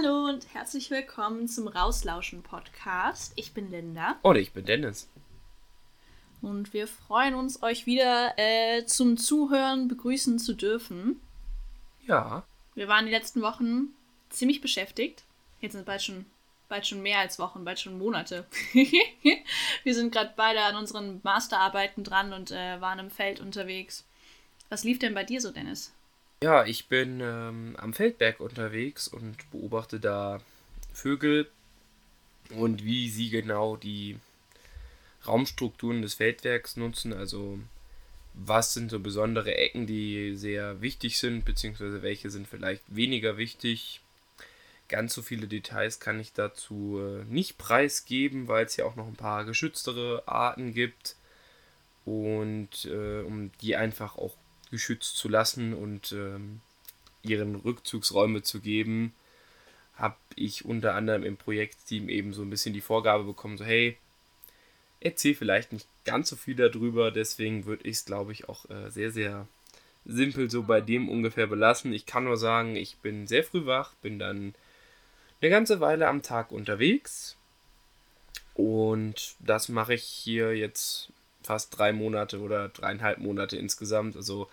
Hallo und herzlich willkommen zum Rauslauschen Podcast. Ich bin Linda. Und ich bin Dennis. Und wir freuen uns, euch wieder äh, zum Zuhören begrüßen zu dürfen. Ja. Wir waren die letzten Wochen ziemlich beschäftigt. Jetzt sind bald schon, bald schon mehr als Wochen, bald schon Monate. wir sind gerade beide an unseren Masterarbeiten dran und äh, waren im Feld unterwegs. Was lief denn bei dir so, Dennis? Ja, ich bin ähm, am Feldberg unterwegs und beobachte da Vögel und wie sie genau die Raumstrukturen des Feldwerks nutzen. Also was sind so besondere Ecken, die sehr wichtig sind, beziehungsweise welche sind vielleicht weniger wichtig. Ganz so viele Details kann ich dazu äh, nicht preisgeben, weil es ja auch noch ein paar geschütztere Arten gibt und äh, um die einfach auch geschützt zu lassen und ähm, ihren Rückzugsräume zu geben, habe ich unter anderem im Projektteam eben so ein bisschen die Vorgabe bekommen, so hey, erzähl vielleicht nicht ganz so viel darüber, deswegen würde ich es, glaube ich, auch äh, sehr, sehr simpel so bei dem ungefähr belassen. Ich kann nur sagen, ich bin sehr früh wach, bin dann eine ganze Weile am Tag unterwegs und das mache ich hier jetzt fast drei Monate oder dreieinhalb Monate insgesamt. Also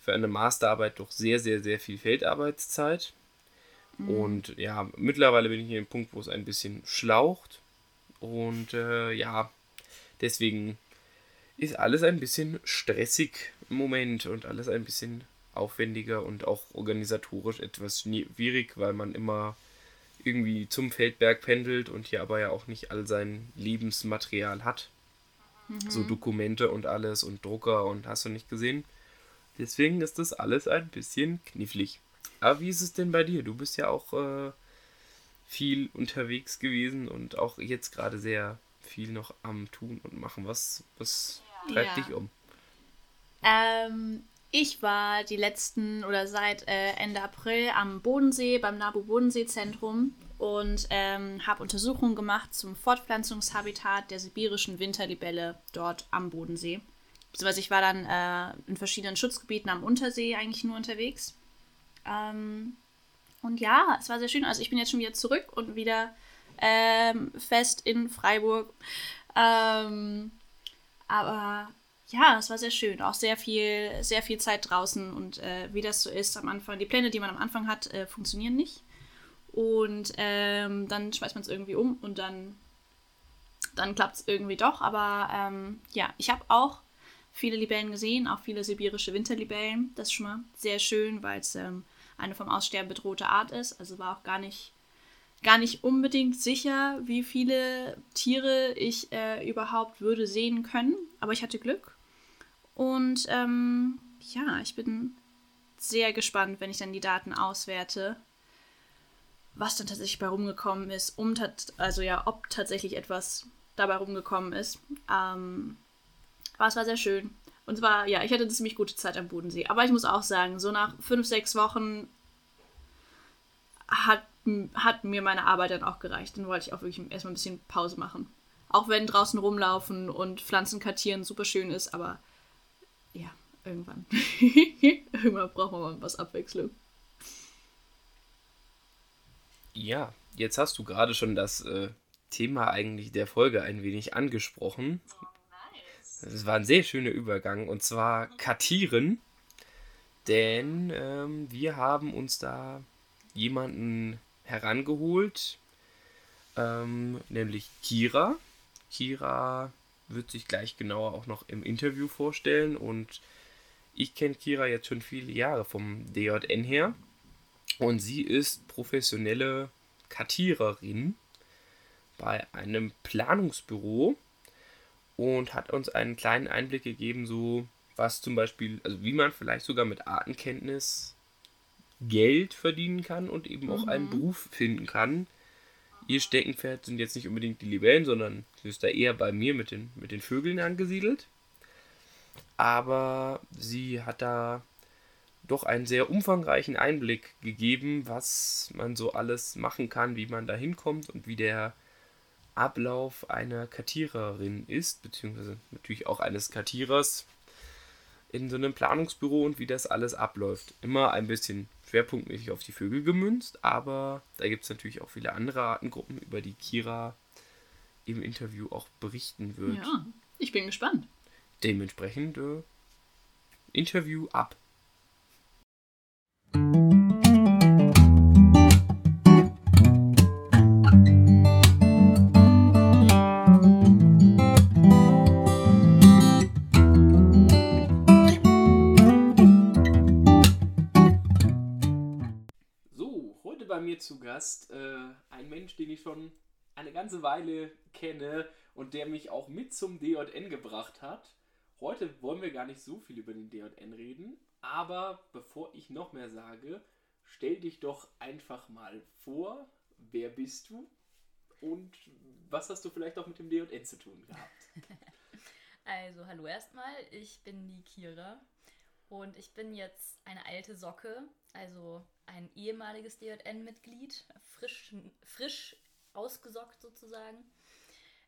für eine Masterarbeit doch sehr, sehr, sehr viel Feldarbeitszeit. Mhm. Und ja, mittlerweile bin ich hier im Punkt, wo es ein bisschen schlaucht. Und äh, ja, deswegen ist alles ein bisschen stressig im Moment und alles ein bisschen aufwendiger und auch organisatorisch etwas schwierig, weil man immer irgendwie zum Feldberg pendelt und hier aber ja auch nicht all sein Lebensmaterial hat. Mhm. So Dokumente und alles und Drucker und hast du nicht gesehen. Deswegen ist das alles ein bisschen knifflig. Aber wie ist es denn bei dir? Du bist ja auch äh, viel unterwegs gewesen und auch jetzt gerade sehr viel noch am Tun und Machen. Was, was treibt ja. dich um? Ähm, ich war die letzten oder seit äh, Ende April am Bodensee beim NABU Bodensee Zentrum und ähm, habe Untersuchungen gemacht zum Fortpflanzungshabitat der sibirischen Winterlibelle dort am Bodensee. Beziehungsweise ich war dann äh, in verschiedenen Schutzgebieten am Untersee eigentlich nur unterwegs. Ähm, und ja, es war sehr schön. Also ich bin jetzt schon wieder zurück und wieder ähm, fest in Freiburg. Ähm, aber ja, es war sehr schön. Auch sehr viel, sehr viel Zeit draußen und äh, wie das so ist am Anfang. Die Pläne, die man am Anfang hat, äh, funktionieren nicht. Und ähm, dann schmeißt man es irgendwie um und dann, dann klappt es irgendwie doch. Aber ähm, ja, ich habe auch viele Libellen gesehen, auch viele sibirische Winterlibellen. Das ist schon mal sehr schön, weil es ähm, eine vom Aussterben bedrohte Art ist. Also war auch gar nicht, gar nicht unbedingt sicher, wie viele Tiere ich äh, überhaupt würde sehen können. Aber ich hatte Glück. Und ähm, ja, ich bin sehr gespannt, wenn ich dann die Daten auswerte, was dann tatsächlich bei rumgekommen ist, um also ja, ob tatsächlich etwas dabei rumgekommen ist. Ähm, aber es war sehr schön. Und zwar, ja, ich hatte eine ziemlich gute Zeit am Bodensee. Aber ich muss auch sagen, so nach fünf, sechs Wochen hat, hat mir meine Arbeit dann auch gereicht. Dann wollte ich auch wirklich erstmal ein bisschen Pause machen. Auch wenn draußen rumlaufen und Pflanzen kartieren super schön ist, aber ja, irgendwann. irgendwann braucht man mal was Abwechslung. Ja, jetzt hast du gerade schon das äh, Thema eigentlich der Folge ein wenig angesprochen. Das war ein sehr schöner Übergang und zwar Kartieren. Denn ähm, wir haben uns da jemanden herangeholt, ähm, nämlich Kira. Kira wird sich gleich genauer auch noch im Interview vorstellen und ich kenne Kira jetzt schon viele Jahre vom DJN her und sie ist professionelle Kartiererin bei einem Planungsbüro und hat uns einen kleinen Einblick gegeben, so was zum Beispiel, also wie man vielleicht sogar mit Artenkenntnis Geld verdienen kann und eben auch einen mhm. Beruf finden kann. Ihr Steckenpferd sind jetzt nicht unbedingt die Libellen, sondern sie ist da eher bei mir mit den, mit den Vögeln angesiedelt. Aber sie hat da doch einen sehr umfangreichen Einblick gegeben, was man so alles machen kann, wie man da hinkommt und wie der Ablauf einer Kartiererin ist, beziehungsweise natürlich auch eines Kartierers. in so einem Planungsbüro und wie das alles abläuft. Immer ein bisschen schwerpunktmäßig auf die Vögel gemünzt, aber da gibt es natürlich auch viele andere Artengruppen, über die Kira im Interview auch berichten wird. Ja, ich bin gespannt. Dementsprechend äh, Interview ab. Zu Gast äh, ein Mensch, den ich schon eine ganze Weile kenne und der mich auch mit zum DJN gebracht hat. Heute wollen wir gar nicht so viel über den DJN reden, aber bevor ich noch mehr sage, stell dich doch einfach mal vor, wer bist du und was hast du vielleicht auch mit dem DJN zu tun gehabt? Also, hallo erstmal, ich bin die Kira und ich bin jetzt eine alte Socke, also ein ehemaliges DJN-Mitglied, frisch, frisch ausgesockt sozusagen.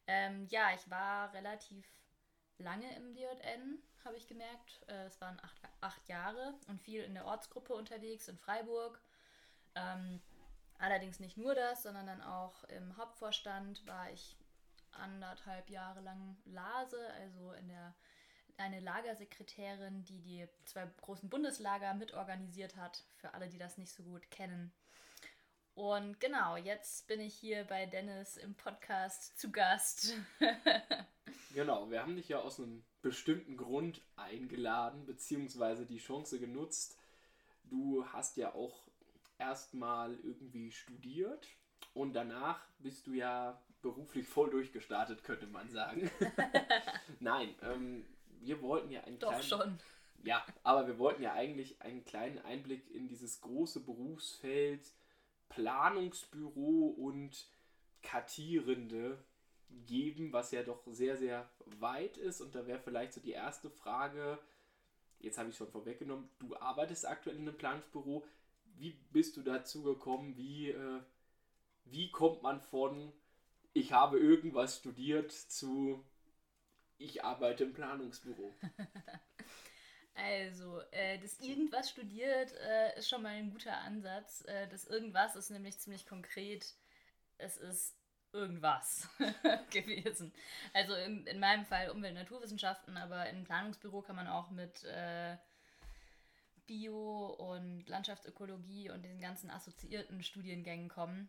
Ähm, ja, ich war relativ lange im DJN, habe ich gemerkt. Äh, es waren acht, acht, Jahre und viel in der Ortsgruppe unterwegs in Freiburg. Ähm, allerdings nicht nur das, sondern dann auch im Hauptvorstand war ich anderthalb Jahre lang Lase, also in der eine Lagersekretärin, die die zwei großen Bundeslager mitorganisiert hat, für alle, die das nicht so gut kennen. Und genau, jetzt bin ich hier bei Dennis im Podcast zu Gast. genau, wir haben dich ja aus einem bestimmten Grund eingeladen, beziehungsweise die Chance genutzt. Du hast ja auch erstmal irgendwie studiert und danach bist du ja beruflich voll durchgestartet, könnte man sagen. Nein, ähm, wir wollten ja einen Doch kleinen, schon. Ja, aber wir wollten ja eigentlich einen kleinen Einblick in dieses große Berufsfeld Planungsbüro und Kartierende geben, was ja doch sehr, sehr weit ist. Und da wäre vielleicht so die erste Frage, jetzt habe ich schon vorweggenommen, du arbeitest aktuell in einem Planungsbüro. Wie bist du dazu gekommen? Wie, äh, wie kommt man von ich habe irgendwas studiert zu ich arbeite im Planungsbüro. Also, äh, das irgendwas studiert äh, ist schon mal ein guter Ansatz. Äh, das irgendwas ist nämlich ziemlich konkret. Es ist irgendwas gewesen. Also in, in meinem Fall Umwelt- und Naturwissenschaften, aber im Planungsbüro kann man auch mit äh, Bio und Landschaftsökologie und den ganzen assoziierten Studiengängen kommen.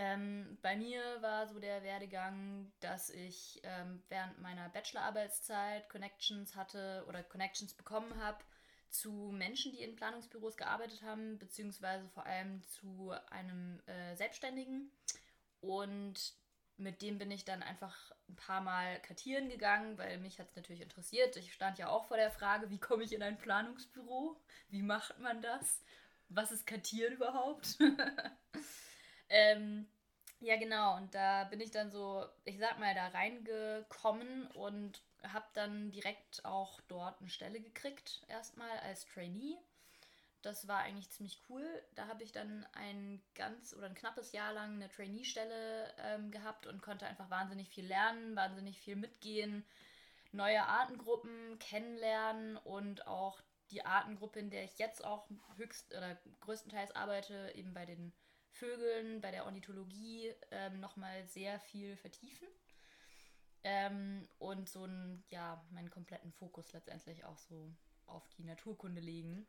Ähm, bei mir war so der Werdegang, dass ich ähm, während meiner Bachelorarbeitszeit Connections hatte oder Connections bekommen habe zu Menschen, die in Planungsbüros gearbeitet haben, beziehungsweise vor allem zu einem äh, Selbstständigen. Und mit dem bin ich dann einfach ein paar Mal kartieren gegangen, weil mich hat es natürlich interessiert. Ich stand ja auch vor der Frage, wie komme ich in ein Planungsbüro? Wie macht man das? Was ist kartieren überhaupt? Ähm, ja, genau. Und da bin ich dann so, ich sag mal, da reingekommen und habe dann direkt auch dort eine Stelle gekriegt, erstmal als Trainee. Das war eigentlich ziemlich cool. Da habe ich dann ein ganz oder ein knappes Jahr lang eine Trainee-Stelle ähm, gehabt und konnte einfach wahnsinnig viel lernen, wahnsinnig viel mitgehen, neue Artengruppen kennenlernen und auch die Artengruppe, in der ich jetzt auch höchst oder größtenteils arbeite, eben bei den Vögeln, bei der Ornithologie ähm, nochmal sehr viel vertiefen. Ähm, und so ein, ja, meinen kompletten Fokus letztendlich auch so auf die Naturkunde legen.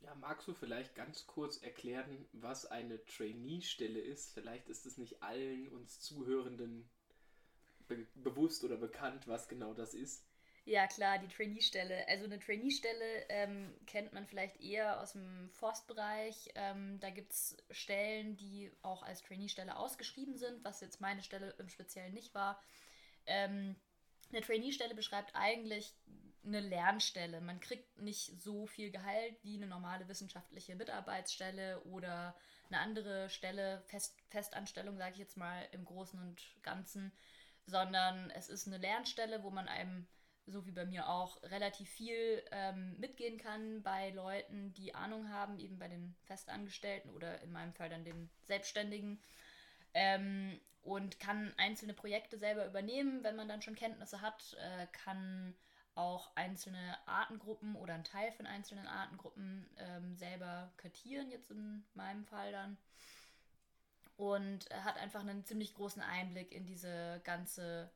Ja, magst du vielleicht ganz kurz erklären, was eine Trainee-Stelle ist? Vielleicht ist es nicht allen uns Zuhörenden be bewusst oder bekannt, was genau das ist. Ja, klar, die Trainee-Stelle. Also eine Trainee-Stelle ähm, kennt man vielleicht eher aus dem Forstbereich. Ähm, da gibt es Stellen, die auch als Trainee-Stelle ausgeschrieben sind, was jetzt meine Stelle im Speziellen nicht war. Ähm, eine Trainee-Stelle beschreibt eigentlich eine Lernstelle. Man kriegt nicht so viel Gehalt wie eine normale wissenschaftliche Mitarbeitsstelle oder eine andere Stelle, Fest Festanstellung, sage ich jetzt mal im Großen und Ganzen, sondern es ist eine Lernstelle, wo man einem so wie bei mir auch, relativ viel ähm, mitgehen kann bei Leuten, die Ahnung haben, eben bei den Festangestellten oder in meinem Fall dann den Selbstständigen. Ähm, und kann einzelne Projekte selber übernehmen, wenn man dann schon Kenntnisse hat, äh, kann auch einzelne Artengruppen oder einen Teil von einzelnen Artengruppen ähm, selber kartieren, jetzt in meinem Fall dann. Und hat einfach einen ziemlich großen Einblick in diese ganze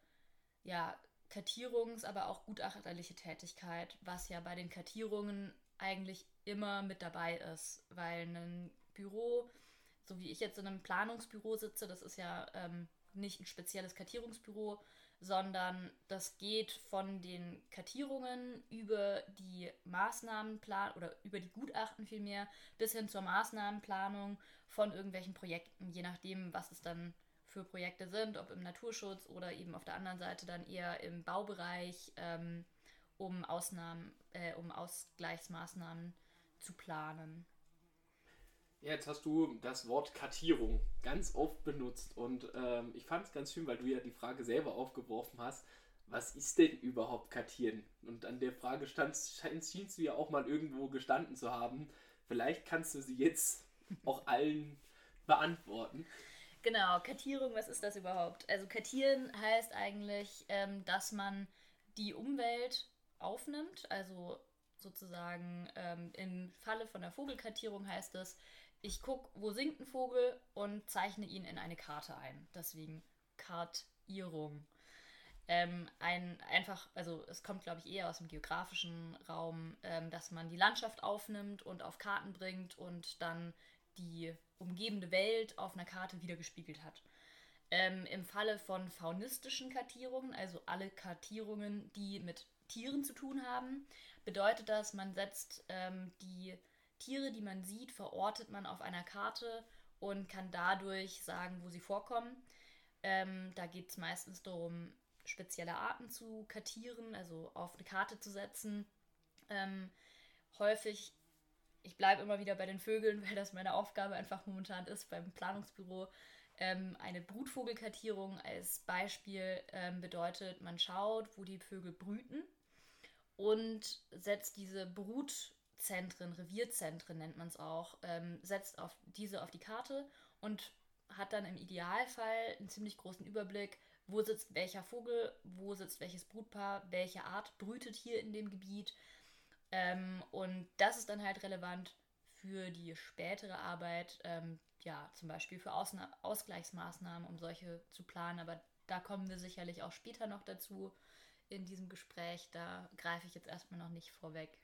ja, Kartierungs-, aber auch gutachterliche Tätigkeit, was ja bei den Kartierungen eigentlich immer mit dabei ist, weil ein Büro, so wie ich jetzt in einem Planungsbüro sitze, das ist ja ähm, nicht ein spezielles Kartierungsbüro, sondern das geht von den Kartierungen über die Maßnahmenplan oder über die Gutachten vielmehr bis hin zur Maßnahmenplanung von irgendwelchen Projekten, je nachdem, was es dann für Projekte sind, ob im Naturschutz oder eben auf der anderen Seite dann eher im Baubereich, ähm, um Ausnahmen, äh, um Ausgleichsmaßnahmen zu planen. Ja, jetzt hast du das Wort Kartierung ganz oft benutzt und ähm, ich fand es ganz schön, weil du ja die Frage selber aufgeworfen hast, was ist denn überhaupt Kartieren? Und an der Frage standst, schienst du ja auch mal irgendwo gestanden zu haben. Vielleicht kannst du sie jetzt auch allen beantworten. Genau, Kartierung, was ist das überhaupt? Also Kartieren heißt eigentlich, ähm, dass man die Umwelt aufnimmt, also sozusagen ähm, im Falle von der Vogelkartierung heißt es, ich gucke, wo singt ein Vogel und zeichne ihn in eine Karte ein. Deswegen Kartierung. Ähm, ein einfach, also es kommt, glaube ich, eher aus dem geografischen Raum, ähm, dass man die Landschaft aufnimmt und auf Karten bringt und dann die umgebende Welt auf einer Karte wiedergespiegelt hat. Ähm, Im Falle von faunistischen Kartierungen, also alle Kartierungen, die mit Tieren zu tun haben, bedeutet das, man setzt ähm, die Tiere, die man sieht, verortet man auf einer Karte und kann dadurch sagen, wo sie vorkommen. Ähm, da geht es meistens darum, spezielle Arten zu kartieren, also auf eine Karte zu setzen. Ähm, häufig, ich bleibe immer wieder bei den Vögeln, weil das meine Aufgabe einfach momentan ist beim Planungsbüro. Ähm, eine Brutvogelkartierung als Beispiel ähm, bedeutet, man schaut, wo die Vögel brüten und setzt diese Brut Zentren, Revierzentren nennt man es auch, ähm, setzt auf diese auf die Karte und hat dann im Idealfall einen ziemlich großen Überblick, wo sitzt welcher Vogel, wo sitzt welches Brutpaar, welche Art brütet hier in dem Gebiet. Ähm, und das ist dann halt relevant für die spätere Arbeit, ähm, ja, zum Beispiel für Ausna Ausgleichsmaßnahmen, um solche zu planen. Aber da kommen wir sicherlich auch später noch dazu in diesem Gespräch. Da greife ich jetzt erstmal noch nicht vorweg.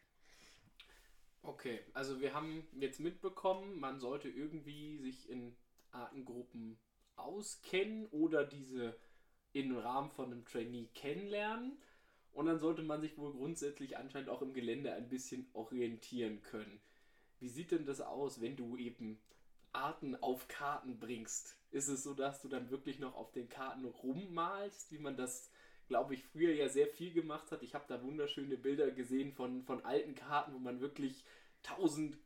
Okay, also wir haben jetzt mitbekommen, man sollte irgendwie sich in Artengruppen auskennen oder diese im Rahmen von einem Trainee kennenlernen. Und dann sollte man sich wohl grundsätzlich anscheinend auch im Gelände ein bisschen orientieren können. Wie sieht denn das aus, wenn du eben Arten auf Karten bringst? Ist es so, dass du dann wirklich noch auf den Karten rummalst, wie man das glaube ich, früher ja sehr viel gemacht hat. Ich habe da wunderschöne Bilder gesehen von, von alten Karten, wo man wirklich tausend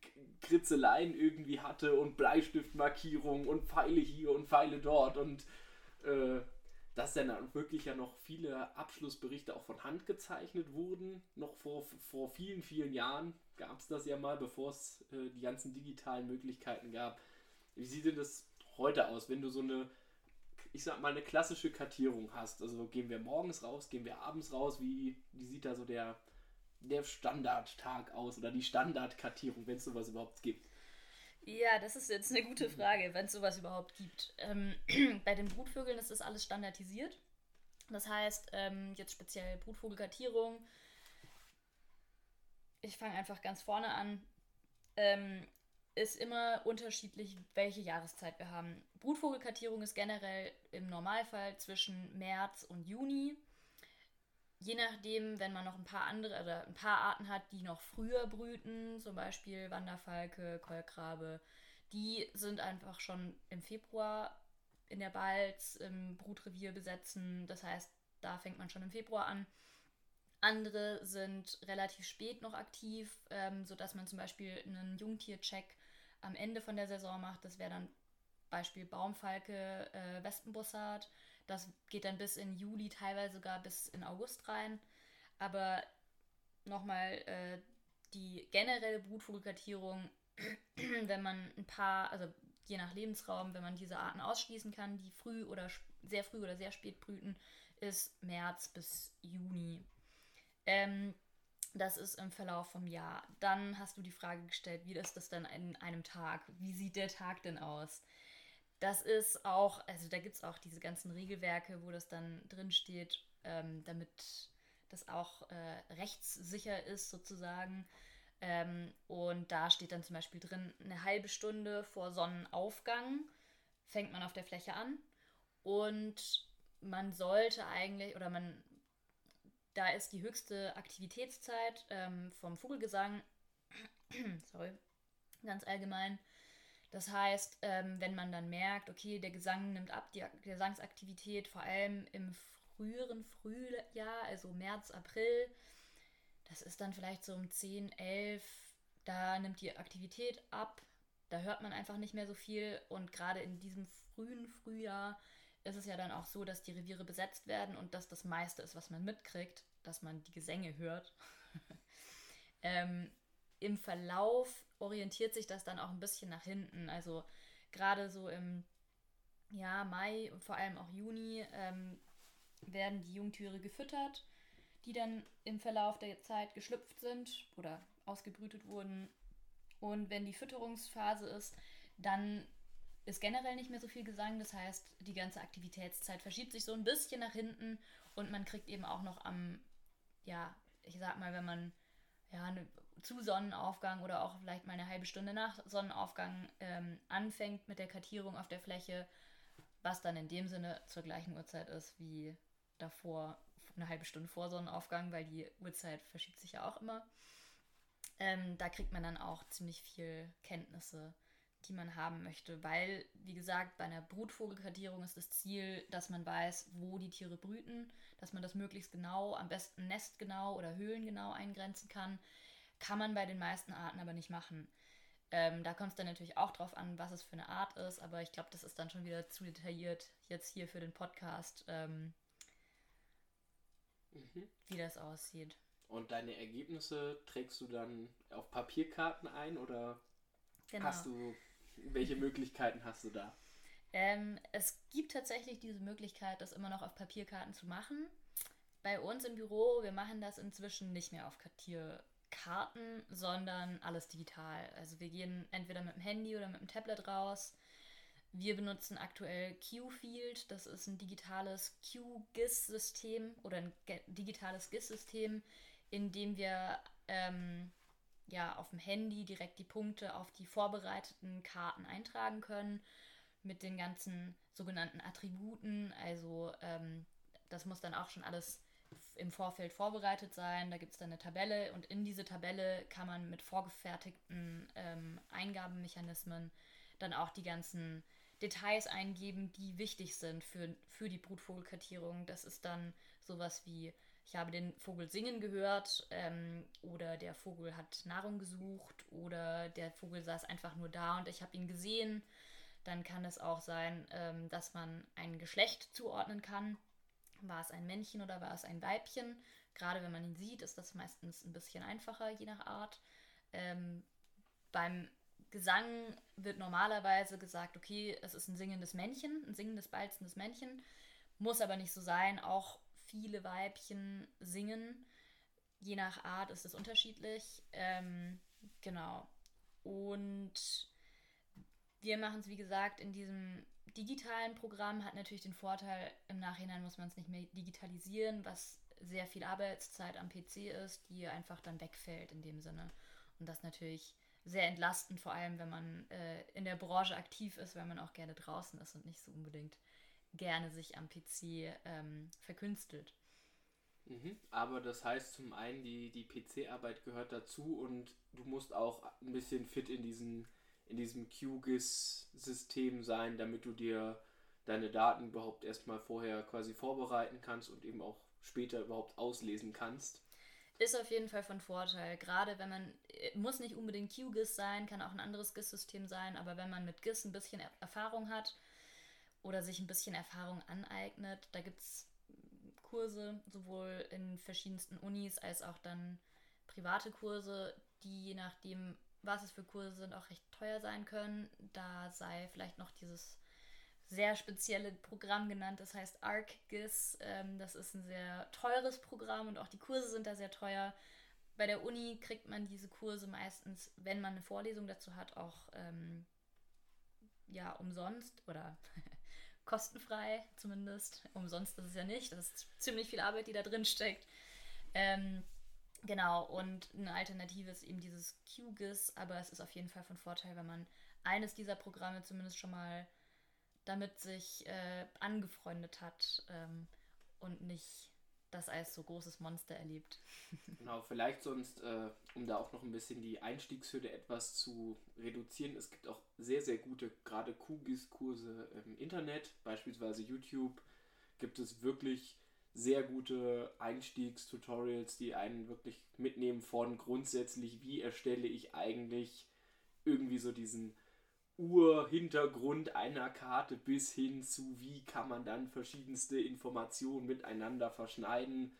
Kritzeleien irgendwie hatte und Bleistiftmarkierungen und Pfeile hier und Pfeile dort und äh, dass dann wirklich ja noch viele Abschlussberichte auch von Hand gezeichnet wurden. Noch vor, vor vielen, vielen Jahren gab es das ja mal, bevor es äh, die ganzen digitalen Möglichkeiten gab. Wie sieht denn das heute aus, wenn du so eine ich sag mal, eine klassische Kartierung hast. Also gehen wir morgens raus, gehen wir abends raus, wie, wie sieht da so der, der Standardtag aus oder die Standardkartierung, wenn es sowas überhaupt gibt? Ja, das ist jetzt eine gute Frage, wenn es sowas überhaupt gibt. Ähm, bei den Brutvögeln ist das alles standardisiert. Das heißt, ähm, jetzt speziell Brutvogelkartierung. Ich fange einfach ganz vorne an. Ähm, ist immer unterschiedlich, welche Jahreszeit wir haben. Brutvogelkartierung ist generell im Normalfall zwischen März und Juni. Je nachdem, wenn man noch ein paar andere oder ein paar Arten hat, die noch früher brüten, zum Beispiel Wanderfalke, Keulkrabe, die sind einfach schon im Februar in der Balz im Brutrevier besetzen. Das heißt, da fängt man schon im Februar an. Andere sind relativ spät noch aktiv, ähm, sodass man zum Beispiel einen Jungtiercheck am Ende von der Saison macht. Das wäre dann Beispiel Baumfalke, äh, Wespenbussard. Das geht dann bis in Juli, teilweise sogar bis in August rein. Aber nochmal äh, die generelle Brutvogelkartierung, wenn man ein paar, also je nach Lebensraum, wenn man diese Arten ausschließen kann, die früh oder sehr früh oder sehr spät brüten, ist März bis Juni. Ähm, das ist im Verlauf vom Jahr. Dann hast du die Frage gestellt, wie ist das denn in einem Tag? Wie sieht der Tag denn aus? Das ist auch, also da gibt es auch diese ganzen Regelwerke, wo das dann drin steht, ähm, damit das auch äh, rechtssicher ist sozusagen. Ähm, und da steht dann zum Beispiel drin, eine halbe Stunde vor Sonnenaufgang fängt man auf der Fläche an. Und man sollte eigentlich, oder man da ist die höchste Aktivitätszeit ähm, vom Vogelgesang, sorry, ganz allgemein. Das heißt, ähm, wenn man dann merkt, okay, der Gesang nimmt ab, die Gesangsaktivität, vor allem im früheren Frühjahr, also März, April, das ist dann vielleicht so um 10, 11, da nimmt die Aktivität ab, da hört man einfach nicht mehr so viel und gerade in diesem frühen Frühjahr ist es ja dann auch so, dass die Reviere besetzt werden und dass das meiste ist, was man mitkriegt, dass man die Gesänge hört. ähm, Im Verlauf orientiert sich das dann auch ein bisschen nach hinten. Also gerade so im ja, Mai und vor allem auch Juni ähm, werden die Jungtiere gefüttert, die dann im Verlauf der Zeit geschlüpft sind oder ausgebrütet wurden. Und wenn die Fütterungsphase ist, dann ist generell nicht mehr so viel Gesang. Das heißt, die ganze Aktivitätszeit verschiebt sich so ein bisschen nach hinten und man kriegt eben auch noch am, ja, ich sag mal, wenn man ja, eine, zu Sonnenaufgang oder auch vielleicht mal eine halbe Stunde nach Sonnenaufgang ähm, anfängt mit der Kartierung auf der Fläche, was dann in dem Sinne zur gleichen Uhrzeit ist wie davor, eine halbe Stunde vor Sonnenaufgang, weil die Uhrzeit verschiebt sich ja auch immer. Ähm, da kriegt man dann auch ziemlich viel Kenntnisse die man haben möchte, weil, wie gesagt, bei einer Brutvogelkartierung ist das Ziel, dass man weiß, wo die Tiere brüten, dass man das möglichst genau, am besten nestgenau oder höhlengenau eingrenzen kann. Kann man bei den meisten Arten aber nicht machen. Ähm, da kommt es dann natürlich auch drauf an, was es für eine Art ist, aber ich glaube, das ist dann schon wieder zu detailliert jetzt hier für den Podcast, ähm, mhm. wie das aussieht. Und deine Ergebnisse trägst du dann auf Papierkarten ein oder genau. hast du welche Möglichkeiten hast du da? Ähm, es gibt tatsächlich diese Möglichkeit, das immer noch auf Papierkarten zu machen. Bei uns im Büro, wir machen das inzwischen nicht mehr auf Kartierkarten, sondern alles digital. Also wir gehen entweder mit dem Handy oder mit dem Tablet raus. Wir benutzen aktuell QField, das ist ein digitales QGIS-System oder ein digitales GIS-System, in dem wir ähm, ja auf dem Handy direkt die Punkte auf die vorbereiteten Karten eintragen können mit den ganzen sogenannten Attributen. Also ähm, das muss dann auch schon alles im Vorfeld vorbereitet sein. Da gibt es dann eine Tabelle und in diese Tabelle kann man mit vorgefertigten ähm, Eingabemechanismen dann auch die ganzen Details eingeben, die wichtig sind für, für die Brutvogelkartierung. Das ist dann sowas wie ich habe den Vogel singen gehört ähm, oder der Vogel hat Nahrung gesucht oder der Vogel saß einfach nur da und ich habe ihn gesehen. Dann kann es auch sein, ähm, dass man ein Geschlecht zuordnen kann. War es ein Männchen oder war es ein Weibchen? Gerade wenn man ihn sieht, ist das meistens ein bisschen einfacher, je nach Art. Ähm, beim Gesang wird normalerweise gesagt, okay, es ist ein singendes Männchen, ein singendes, balzendes Männchen. Muss aber nicht so sein. Auch viele Weibchen singen. Je nach Art ist es unterschiedlich. Ähm, genau. Und wir machen es, wie gesagt, in diesem digitalen Programm. Hat natürlich den Vorteil, im Nachhinein muss man es nicht mehr digitalisieren, was sehr viel Arbeitszeit am PC ist, die einfach dann wegfällt in dem Sinne. Und das natürlich sehr entlastend, vor allem wenn man äh, in der Branche aktiv ist, weil man auch gerne draußen ist und nicht so unbedingt gerne sich am PC ähm, verkünstelt. Mhm. Aber das heißt zum einen, die, die PC-Arbeit gehört dazu und du musst auch ein bisschen fit in, diesen, in diesem QGIS-System sein, damit du dir deine Daten überhaupt erstmal vorher quasi vorbereiten kannst und eben auch später überhaupt auslesen kannst. Ist auf jeden Fall von Vorteil. Gerade wenn man, äh, muss nicht unbedingt QGIS sein, kann auch ein anderes GIS-System sein, aber wenn man mit GIS ein bisschen Erfahrung hat, oder sich ein bisschen Erfahrung aneignet. Da gibt es Kurse, sowohl in verschiedensten Unis als auch dann private Kurse, die je nachdem, was es für Kurse sind, auch recht teuer sein können. Da sei vielleicht noch dieses sehr spezielle Programm genannt, das heißt ArcGIS. Ähm, das ist ein sehr teures Programm und auch die Kurse sind da sehr teuer. Bei der Uni kriegt man diese Kurse meistens, wenn man eine Vorlesung dazu hat, auch ähm, ja, umsonst oder kostenfrei zumindest. Umsonst ist es ja nicht. Das ist ziemlich viel Arbeit, die da drin steckt. Ähm, genau, und eine Alternative ist eben dieses QGIS, aber es ist auf jeden Fall von Vorteil, wenn man eines dieser Programme zumindest schon mal damit sich äh, angefreundet hat ähm, und nicht das als so großes Monster erlebt. Genau, vielleicht sonst, äh, um da auch noch ein bisschen die Einstiegshürde etwas zu reduzieren. Es gibt auch sehr, sehr gute, gerade QGIS-Kurse im Internet, beispielsweise YouTube, gibt es wirklich sehr gute Einstiegstutorials, die einen wirklich mitnehmen von grundsätzlich, wie erstelle ich eigentlich irgendwie so diesen Urhintergrund einer Karte bis hin zu, wie kann man dann verschiedenste Informationen miteinander verschneiden.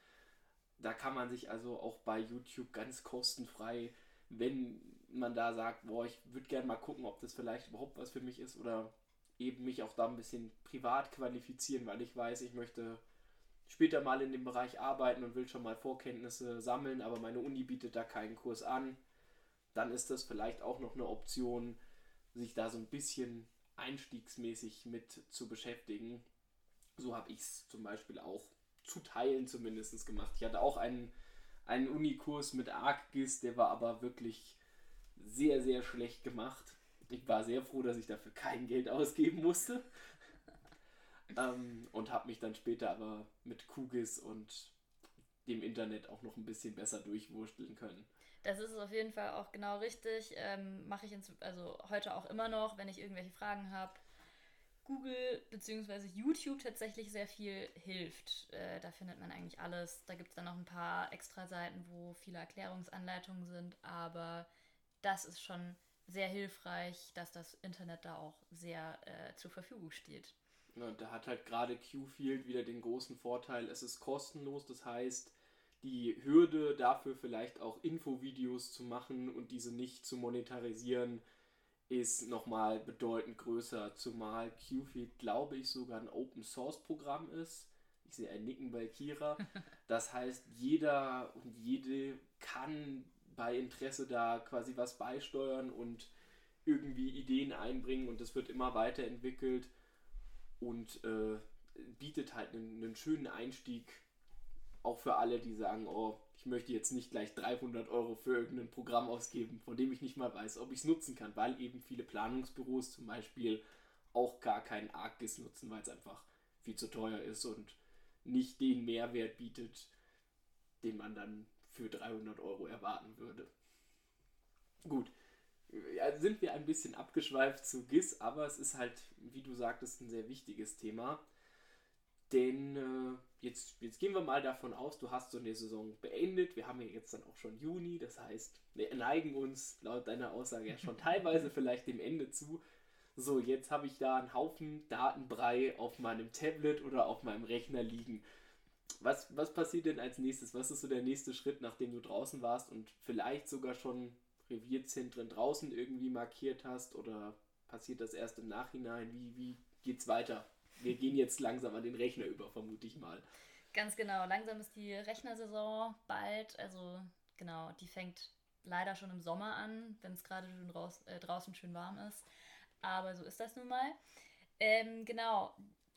Da kann man sich also auch bei YouTube ganz kostenfrei, wenn man da sagt, boah, ich würde gerne mal gucken, ob das vielleicht überhaupt was für mich ist oder eben mich auch da ein bisschen privat qualifizieren, weil ich weiß, ich möchte später mal in dem Bereich arbeiten und will schon mal Vorkenntnisse sammeln, aber meine Uni bietet da keinen Kurs an. Dann ist das vielleicht auch noch eine Option, sich da so ein bisschen einstiegsmäßig mit zu beschäftigen. So habe ich es zum Beispiel auch zu Teilen zumindest gemacht. Ich hatte auch einen, einen Unikurs mit ArcGIS, der war aber wirklich sehr, sehr schlecht gemacht. Ich war sehr froh, dass ich dafür kein Geld ausgeben musste. Ähm, und habe mich dann später aber mit QGIS und dem Internet auch noch ein bisschen besser durchwursteln können. Das ist auf jeden Fall auch genau richtig. Ähm, Mache ich also heute auch immer noch, wenn ich irgendwelche Fragen habe. Google bzw. YouTube tatsächlich sehr viel hilft. Äh, da findet man eigentlich alles. Da gibt es dann noch ein paar extra Seiten, wo viele Erklärungsanleitungen sind, aber das ist schon sehr hilfreich, dass das Internet da auch sehr äh, zur Verfügung steht. Ja, da hat halt gerade Qfield wieder den großen Vorteil, es ist kostenlos, das heißt, die Hürde dafür vielleicht auch Infovideos zu machen und diese nicht zu monetarisieren, ist nochmal bedeutend größer, zumal Qfeed, glaube ich, sogar ein Open Source Programm ist. Ich sehe ein Nicken bei Kira. Das heißt, jeder und jede kann bei Interesse da quasi was beisteuern und irgendwie Ideen einbringen und das wird immer weiterentwickelt und äh, bietet halt einen, einen schönen Einstieg auch für alle, die sagen, oh, ich möchte jetzt nicht gleich 300 Euro für irgendein Programm ausgeben, von dem ich nicht mal weiß, ob ich es nutzen kann, weil eben viele Planungsbüros zum Beispiel auch gar keinen ArcGIS nutzen, weil es einfach viel zu teuer ist und nicht den Mehrwert bietet, den man dann für 300 Euro erwarten würde. Gut, ja, sind wir ein bisschen abgeschweift zu GIS, aber es ist halt, wie du sagtest, ein sehr wichtiges Thema. Denn äh, jetzt, jetzt gehen wir mal davon aus, du hast so eine Saison beendet. Wir haben ja jetzt dann auch schon Juni, das heißt, wir neigen uns laut deiner Aussage ja schon teilweise vielleicht dem Ende zu. So, jetzt habe ich da einen Haufen Datenbrei auf meinem Tablet oder auf meinem Rechner liegen. Was, was passiert denn als nächstes? Was ist so der nächste Schritt, nachdem du draußen warst und vielleicht sogar schon Revierzentren draußen irgendwie markiert hast? Oder passiert das erst im Nachhinein? Wie, wie geht's weiter? wir gehen jetzt langsam an den Rechner über, vermute ich mal. Ganz genau. Langsam ist die Rechnersaison bald. Also genau, die fängt leider schon im Sommer an, wenn es gerade äh, draußen schön warm ist. Aber so ist das nun mal. Ähm, genau.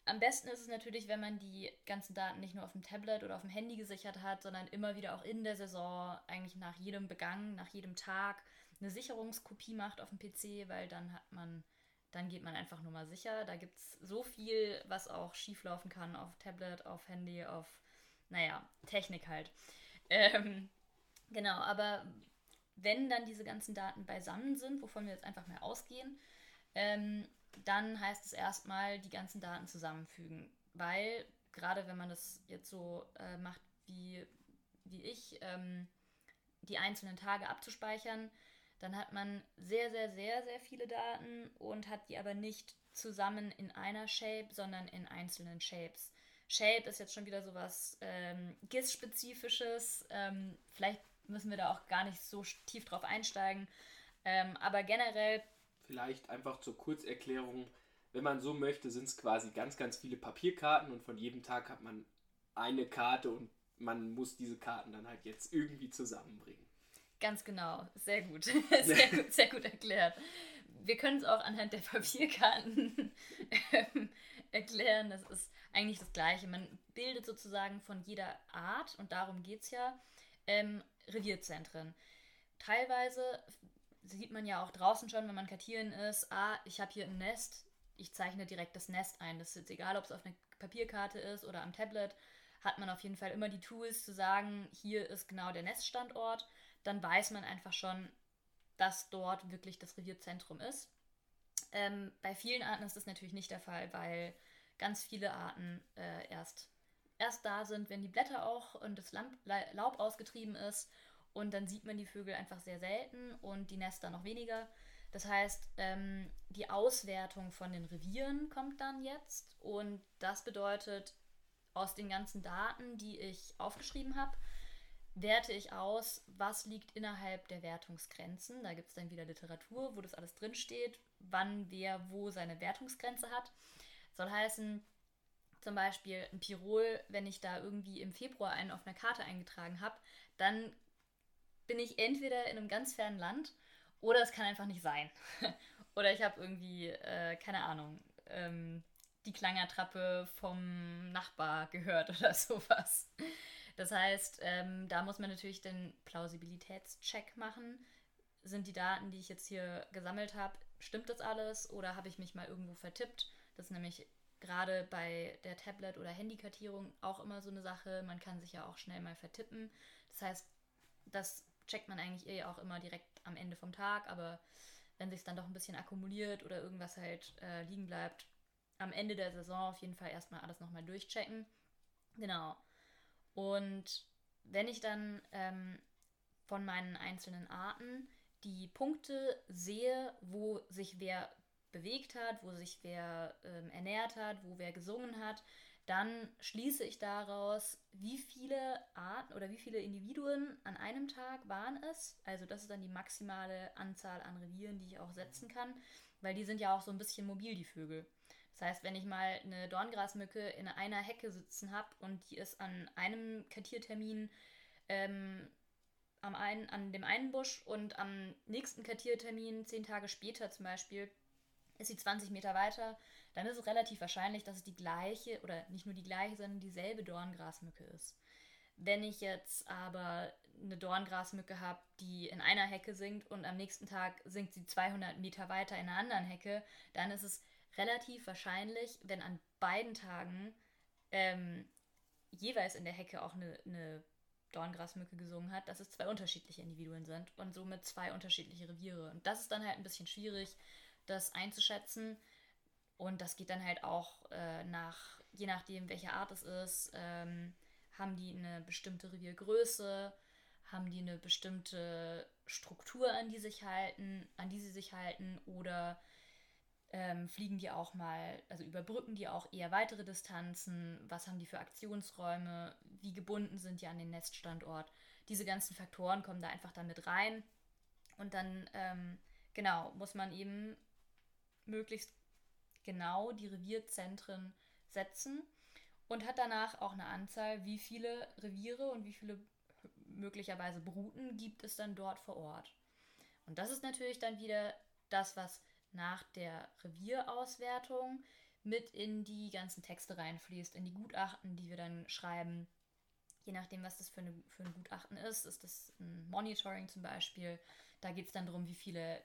Am besten ist es natürlich, wenn man die ganzen Daten nicht nur auf dem Tablet oder auf dem Handy gesichert hat, sondern immer wieder auch in der Saison, eigentlich nach jedem Begang, nach jedem Tag, eine Sicherungskopie macht auf dem PC, weil dann hat man dann geht man einfach nur mal sicher. Da gibt es so viel, was auch schieflaufen kann auf Tablet, auf Handy, auf, naja, Technik halt. Ähm, genau, aber wenn dann diese ganzen Daten beisammen sind, wovon wir jetzt einfach mal ausgehen, ähm, dann heißt es erstmal die ganzen Daten zusammenfügen. Weil gerade wenn man das jetzt so äh, macht wie, wie ich, ähm, die einzelnen Tage abzuspeichern, dann hat man sehr, sehr, sehr, sehr viele Daten und hat die aber nicht zusammen in einer Shape, sondern in einzelnen Shapes. Shape ist jetzt schon wieder sowas ähm, GIS-spezifisches. Ähm, vielleicht müssen wir da auch gar nicht so tief drauf einsteigen. Ähm, aber generell. Vielleicht einfach zur Kurzerklärung. wenn man so möchte, sind es quasi ganz, ganz viele Papierkarten und von jedem Tag hat man eine Karte und man muss diese Karten dann halt jetzt irgendwie zusammenbringen. Ganz genau, sehr gut. Sehr gut, sehr gut erklärt. Wir können es auch anhand der Papierkarten ähm, erklären. Das ist eigentlich das Gleiche. Man bildet sozusagen von jeder Art, und darum geht es ja, ähm, Revierzentren. Teilweise sieht man ja auch draußen schon, wenn man kartieren ist, ah, ich habe hier ein Nest, ich zeichne direkt das Nest ein. Das ist jetzt egal, ob es auf einer Papierkarte ist oder am Tablet, hat man auf jeden Fall immer die Tools zu sagen, hier ist genau der Neststandort. Dann weiß man einfach schon, dass dort wirklich das Revierzentrum ist. Ähm, bei vielen Arten ist das natürlich nicht der Fall, weil ganz viele Arten äh, erst, erst da sind, wenn die Blätter auch und das Laub ausgetrieben ist. Und dann sieht man die Vögel einfach sehr selten und die Nester noch weniger. Das heißt, ähm, die Auswertung von den Revieren kommt dann jetzt und das bedeutet, aus den ganzen Daten, die ich aufgeschrieben habe, werte ich aus, was liegt innerhalb der Wertungsgrenzen. Da gibt es dann wieder Literatur, wo das alles drinsteht, wann wer wo seine Wertungsgrenze hat. Soll heißen, zum Beispiel ein Pirol, wenn ich da irgendwie im Februar einen auf einer Karte eingetragen habe, dann bin ich entweder in einem ganz fernen Land oder es kann einfach nicht sein. oder ich habe irgendwie, äh, keine Ahnung, ähm, die Klangertrappe vom Nachbar gehört oder sowas. Das heißt, ähm, da muss man natürlich den Plausibilitätscheck machen. Sind die Daten, die ich jetzt hier gesammelt habe, stimmt das alles oder habe ich mich mal irgendwo vertippt? Das ist nämlich gerade bei der Tablet- oder Handykartierung auch immer so eine Sache. Man kann sich ja auch schnell mal vertippen. Das heißt, das checkt man eigentlich eh auch immer direkt am Ende vom Tag, aber wenn sich dann doch ein bisschen akkumuliert oder irgendwas halt äh, liegen bleibt, am Ende der Saison auf jeden Fall erstmal alles nochmal durchchecken. Genau. Und wenn ich dann ähm, von meinen einzelnen Arten die Punkte sehe, wo sich wer bewegt hat, wo sich wer ähm, ernährt hat, wo wer gesungen hat, dann schließe ich daraus, wie viele Arten oder wie viele Individuen an einem Tag waren es. Also das ist dann die maximale Anzahl an Revieren, die ich auch setzen kann, weil die sind ja auch so ein bisschen mobil, die Vögel. Das heißt, wenn ich mal eine Dorngrasmücke in einer Hecke sitzen habe und die ist an einem Kartiertermin ähm, am einen, an dem einen Busch und am nächsten Kartiertermin, zehn Tage später zum Beispiel, ist sie 20 Meter weiter, dann ist es relativ wahrscheinlich, dass es die gleiche oder nicht nur die gleiche, sondern dieselbe Dorngrasmücke ist. Wenn ich jetzt aber eine Dorngrasmücke habe, die in einer Hecke singt und am nächsten Tag singt sie 200 Meter weiter in einer anderen Hecke, dann ist es relativ wahrscheinlich, wenn an beiden Tagen ähm, jeweils in der Hecke auch eine, eine Dorngrasmücke gesungen hat, dass es zwei unterschiedliche Individuen sind und somit zwei unterschiedliche Reviere. Und das ist dann halt ein bisschen schwierig, das einzuschätzen. Und das geht dann halt auch äh, nach, je nachdem, welche Art es ist, ähm, haben die eine bestimmte Reviergröße, haben die eine bestimmte Struktur, an die sich halten, an die sie sich halten, oder ähm, fliegen die auch mal, also überbrücken die auch eher weitere Distanzen? Was haben die für Aktionsräume? Wie gebunden sind die an den Neststandort? Diese ganzen Faktoren kommen da einfach dann mit rein. Und dann, ähm, genau, muss man eben möglichst genau die Revierzentren setzen und hat danach auch eine Anzahl, wie viele Reviere und wie viele möglicherweise Bruten gibt es dann dort vor Ort. Und das ist natürlich dann wieder das, was nach der Revierauswertung mit in die ganzen Texte reinfließt, in die Gutachten, die wir dann schreiben. Je nachdem, was das für, eine, für ein Gutachten ist, ist das ein Monitoring zum Beispiel. Da geht es dann darum, wie viele,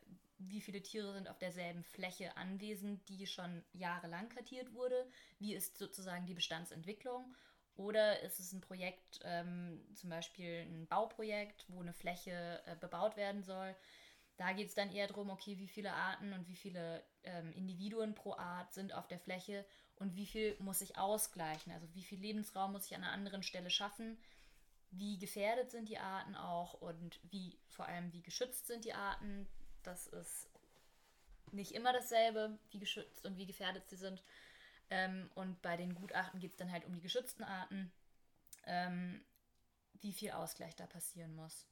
wie viele Tiere sind auf derselben Fläche anwesend, die schon jahrelang kartiert wurde. Wie ist sozusagen die Bestandsentwicklung? Oder ist es ein Projekt, ähm, zum Beispiel ein Bauprojekt, wo eine Fläche äh, bebaut werden soll? Da geht es dann eher darum, okay, wie viele Arten und wie viele ähm, Individuen pro Art sind auf der Fläche und wie viel muss ich ausgleichen, also wie viel Lebensraum muss ich an einer anderen Stelle schaffen, wie gefährdet sind die Arten auch und wie vor allem wie geschützt sind die Arten. Das ist nicht immer dasselbe, wie geschützt und wie gefährdet sie sind. Ähm, und bei den Gutachten geht es dann halt um die geschützten Arten, ähm, wie viel Ausgleich da passieren muss.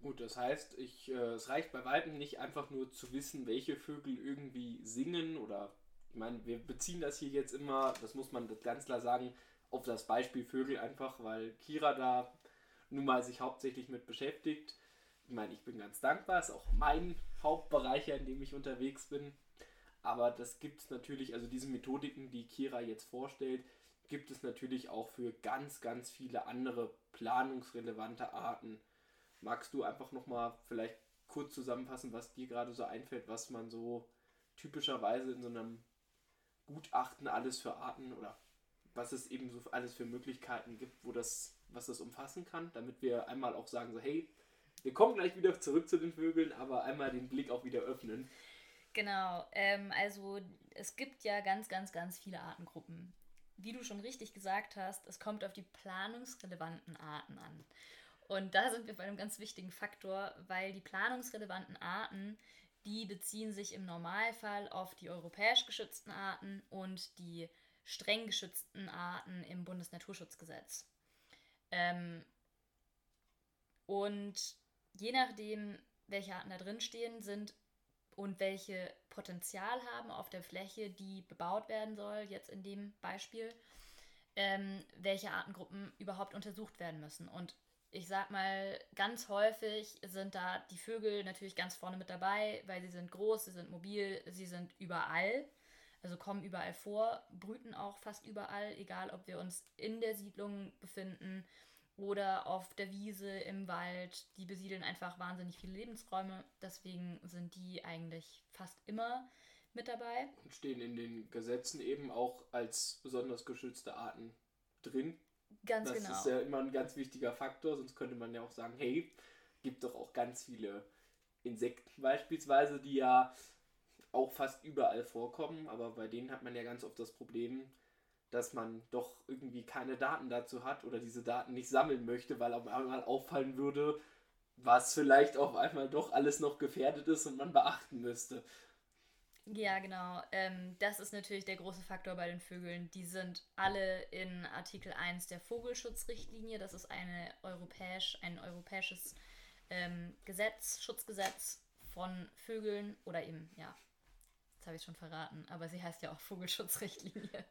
Gut, das heißt, ich, äh, es reicht bei weitem nicht einfach nur zu wissen, welche Vögel irgendwie singen oder ich meine, wir beziehen das hier jetzt immer, das muss man ganz klar sagen, auf das Beispiel Vögel einfach, weil Kira da nun mal sich hauptsächlich mit beschäftigt. Ich meine, ich bin ganz dankbar, ist auch mein Hauptbereich, in dem ich unterwegs bin. Aber das gibt es natürlich, also diese Methodiken, die Kira jetzt vorstellt, gibt es natürlich auch für ganz, ganz viele andere planungsrelevante Arten. Magst du einfach nochmal vielleicht kurz zusammenfassen, was dir gerade so einfällt, was man so typischerweise in so einem Gutachten alles für Arten oder was es eben so alles für Möglichkeiten gibt, wo das, was das umfassen kann, damit wir einmal auch sagen, so hey, wir kommen gleich wieder zurück zu den Vögeln, aber einmal den Blick auch wieder öffnen. Genau, ähm, also es gibt ja ganz, ganz, ganz viele Artengruppen. Wie du schon richtig gesagt hast, es kommt auf die planungsrelevanten Arten an. Und da sind wir bei einem ganz wichtigen Faktor, weil die planungsrelevanten Arten, die beziehen sich im Normalfall auf die europäisch geschützten Arten und die streng geschützten Arten im Bundesnaturschutzgesetz. Ähm, und je nachdem, welche Arten da drin stehen, sind und welche Potenzial haben auf der Fläche, die bebaut werden soll, jetzt in dem Beispiel, ähm, welche Artengruppen überhaupt untersucht werden müssen. Und ich sag mal, ganz häufig sind da die Vögel natürlich ganz vorne mit dabei, weil sie sind groß, sie sind mobil, sie sind überall, also kommen überall vor, brüten auch fast überall, egal ob wir uns in der Siedlung befinden oder auf der Wiese, im Wald. Die besiedeln einfach wahnsinnig viele Lebensräume. Deswegen sind die eigentlich fast immer mit dabei. Und stehen in den Gesetzen eben auch als besonders geschützte Arten drin. Ganz das genau. Das ist ja immer ein ganz wichtiger Faktor, sonst könnte man ja auch sagen, hey, gibt doch auch ganz viele Insekten beispielsweise, die ja auch fast überall vorkommen, aber bei denen hat man ja ganz oft das Problem, dass man doch irgendwie keine Daten dazu hat oder diese Daten nicht sammeln möchte, weil auf einmal auffallen würde, was vielleicht auf einmal doch alles noch gefährdet ist und man beachten müsste. Ja, genau. Ähm, das ist natürlich der große Faktor bei den Vögeln. Die sind alle in Artikel 1 der Vogelschutzrichtlinie. Das ist eine europäisch, ein europäisches ähm, Gesetz, Schutzgesetz von Vögeln oder eben, ja, habe ich schon verraten, aber sie heißt ja auch Vogelschutzrichtlinie.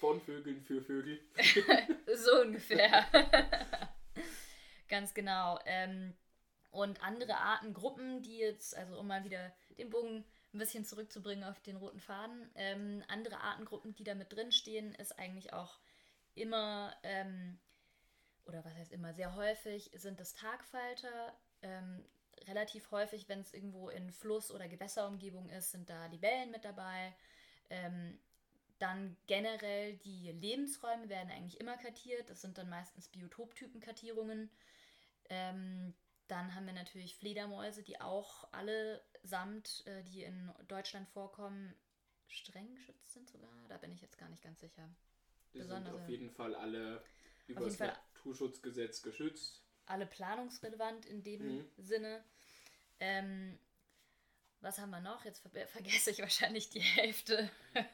Von Vögeln für Vögel. so ungefähr. Ganz genau. Ähm, und andere Artengruppen, die jetzt, also um mal wieder den Bogen ein bisschen zurückzubringen auf den roten Faden, ähm, andere Artengruppen, die da mit drin stehen, ist eigentlich auch immer, ähm, oder was heißt immer, sehr häufig sind das Tagfalter. Ähm, relativ häufig, wenn es irgendwo in Fluss- oder Gewässerumgebung ist, sind da Libellen mit dabei. Ähm, dann generell die Lebensräume werden eigentlich immer kartiert. Das sind dann meistens Biotoptypenkartierungen. Ähm, dann haben wir natürlich Fledermäuse, die auch allesamt, äh, die in Deutschland vorkommen, streng geschützt sind sogar. Da bin ich jetzt gar nicht ganz sicher. Die Besonders sind auf jeden Fall alle über das Naturschutzgesetz geschützt. Alle planungsrelevant in dem mhm. Sinne. Ähm, was haben wir noch? Jetzt ver vergesse ich wahrscheinlich die Hälfte.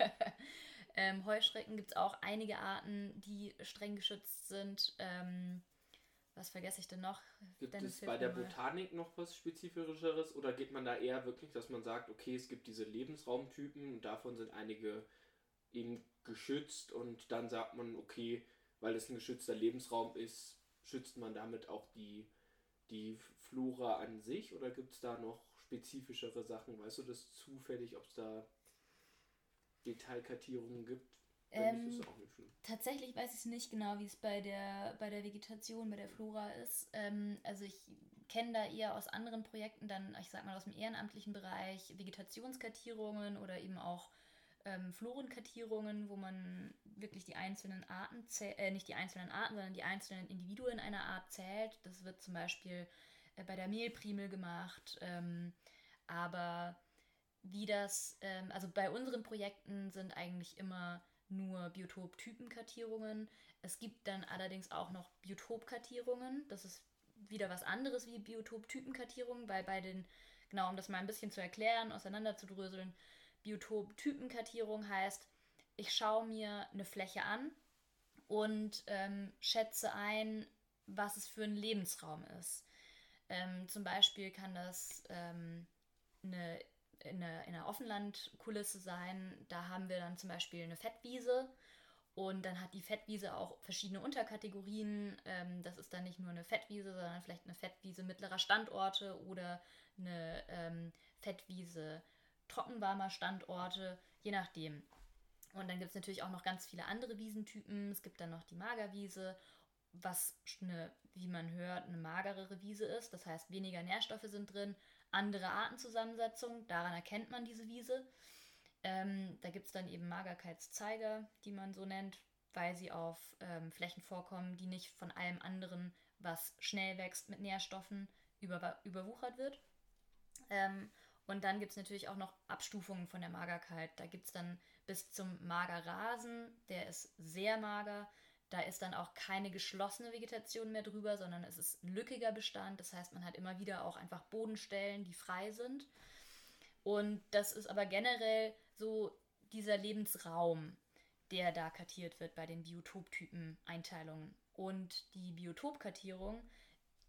Ähm, Heuschrecken gibt es auch einige Arten, die streng geschützt sind. Ähm, was vergesse ich denn noch? Gibt Dennis es bei der Botanik noch was Spezifischeres oder geht man da eher wirklich, dass man sagt, okay, es gibt diese Lebensraumtypen und davon sind einige eben geschützt und dann sagt man, okay, weil es ein geschützter Lebensraum ist, schützt man damit auch die, die Flora an sich oder gibt es da noch spezifischere Sachen? Weißt du das zufällig, ob es da Detailkartierungen gibt. Ähm. Tatsächlich weiß ich nicht genau, wie es bei der, bei der Vegetation, bei der Flora ist. Ähm, also ich kenne da eher aus anderen Projekten dann, ich sag mal aus dem ehrenamtlichen Bereich, Vegetationskartierungen oder eben auch ähm, Florenkartierungen, wo man wirklich die einzelnen Arten zählt, äh, nicht die einzelnen Arten, sondern die einzelnen Individuen einer Art zählt. Das wird zum Beispiel äh, bei der Mehlprimel gemacht. Ähm, aber wie das, ähm, also bei unseren Projekten sind eigentlich immer nur Biotop-Typenkartierungen. Es gibt dann allerdings auch noch Biotopkartierungen. Das ist wieder was anderes wie Biotop-Typenkartierungen, weil bei den, genau um das mal ein bisschen zu erklären, auseinanderzudröseln, Biotop-Typenkartierung heißt, ich schaue mir eine Fläche an und ähm, schätze ein, was es für ein Lebensraum ist. Ähm, zum Beispiel kann das ähm, eine, in, einer, in einer Offenlandkulisse sein. Da haben wir dann zum Beispiel eine Fettwiese. Und dann hat die Fettwiese auch verschiedene Unterkategorien. Ähm, das ist dann nicht nur eine Fettwiese, sondern vielleicht eine Fettwiese mittlerer Standorte oder eine ähm, Fettwiese trockenwarmer Standorte, je nachdem. Und dann gibt es natürlich auch noch ganz viele andere Wiesentypen. Es gibt dann noch die Magerwiese, was eine, wie man hört, eine magerere Wiese ist. Das heißt, weniger Nährstoffe sind drin, andere Artenzusammensetzung. Daran erkennt man diese Wiese. Ähm, da gibt es dann eben Magerkeitszeiger, die man so nennt, weil sie auf ähm, Flächen vorkommen, die nicht von allem anderen, was schnell wächst mit Nährstoffen, über, überwuchert wird. Ähm, und dann gibt es natürlich auch noch Abstufungen von der Magerkeit. Da gibt es dann bis zum Magerrasen, der ist sehr mager. Da ist dann auch keine geschlossene Vegetation mehr drüber, sondern es ist ein lückiger Bestand. Das heißt, man hat immer wieder auch einfach Bodenstellen, die frei sind. Und das ist aber generell so dieser Lebensraum, der da kartiert wird bei den Biotoptypen-Einteilungen. Und die Biotopkartierung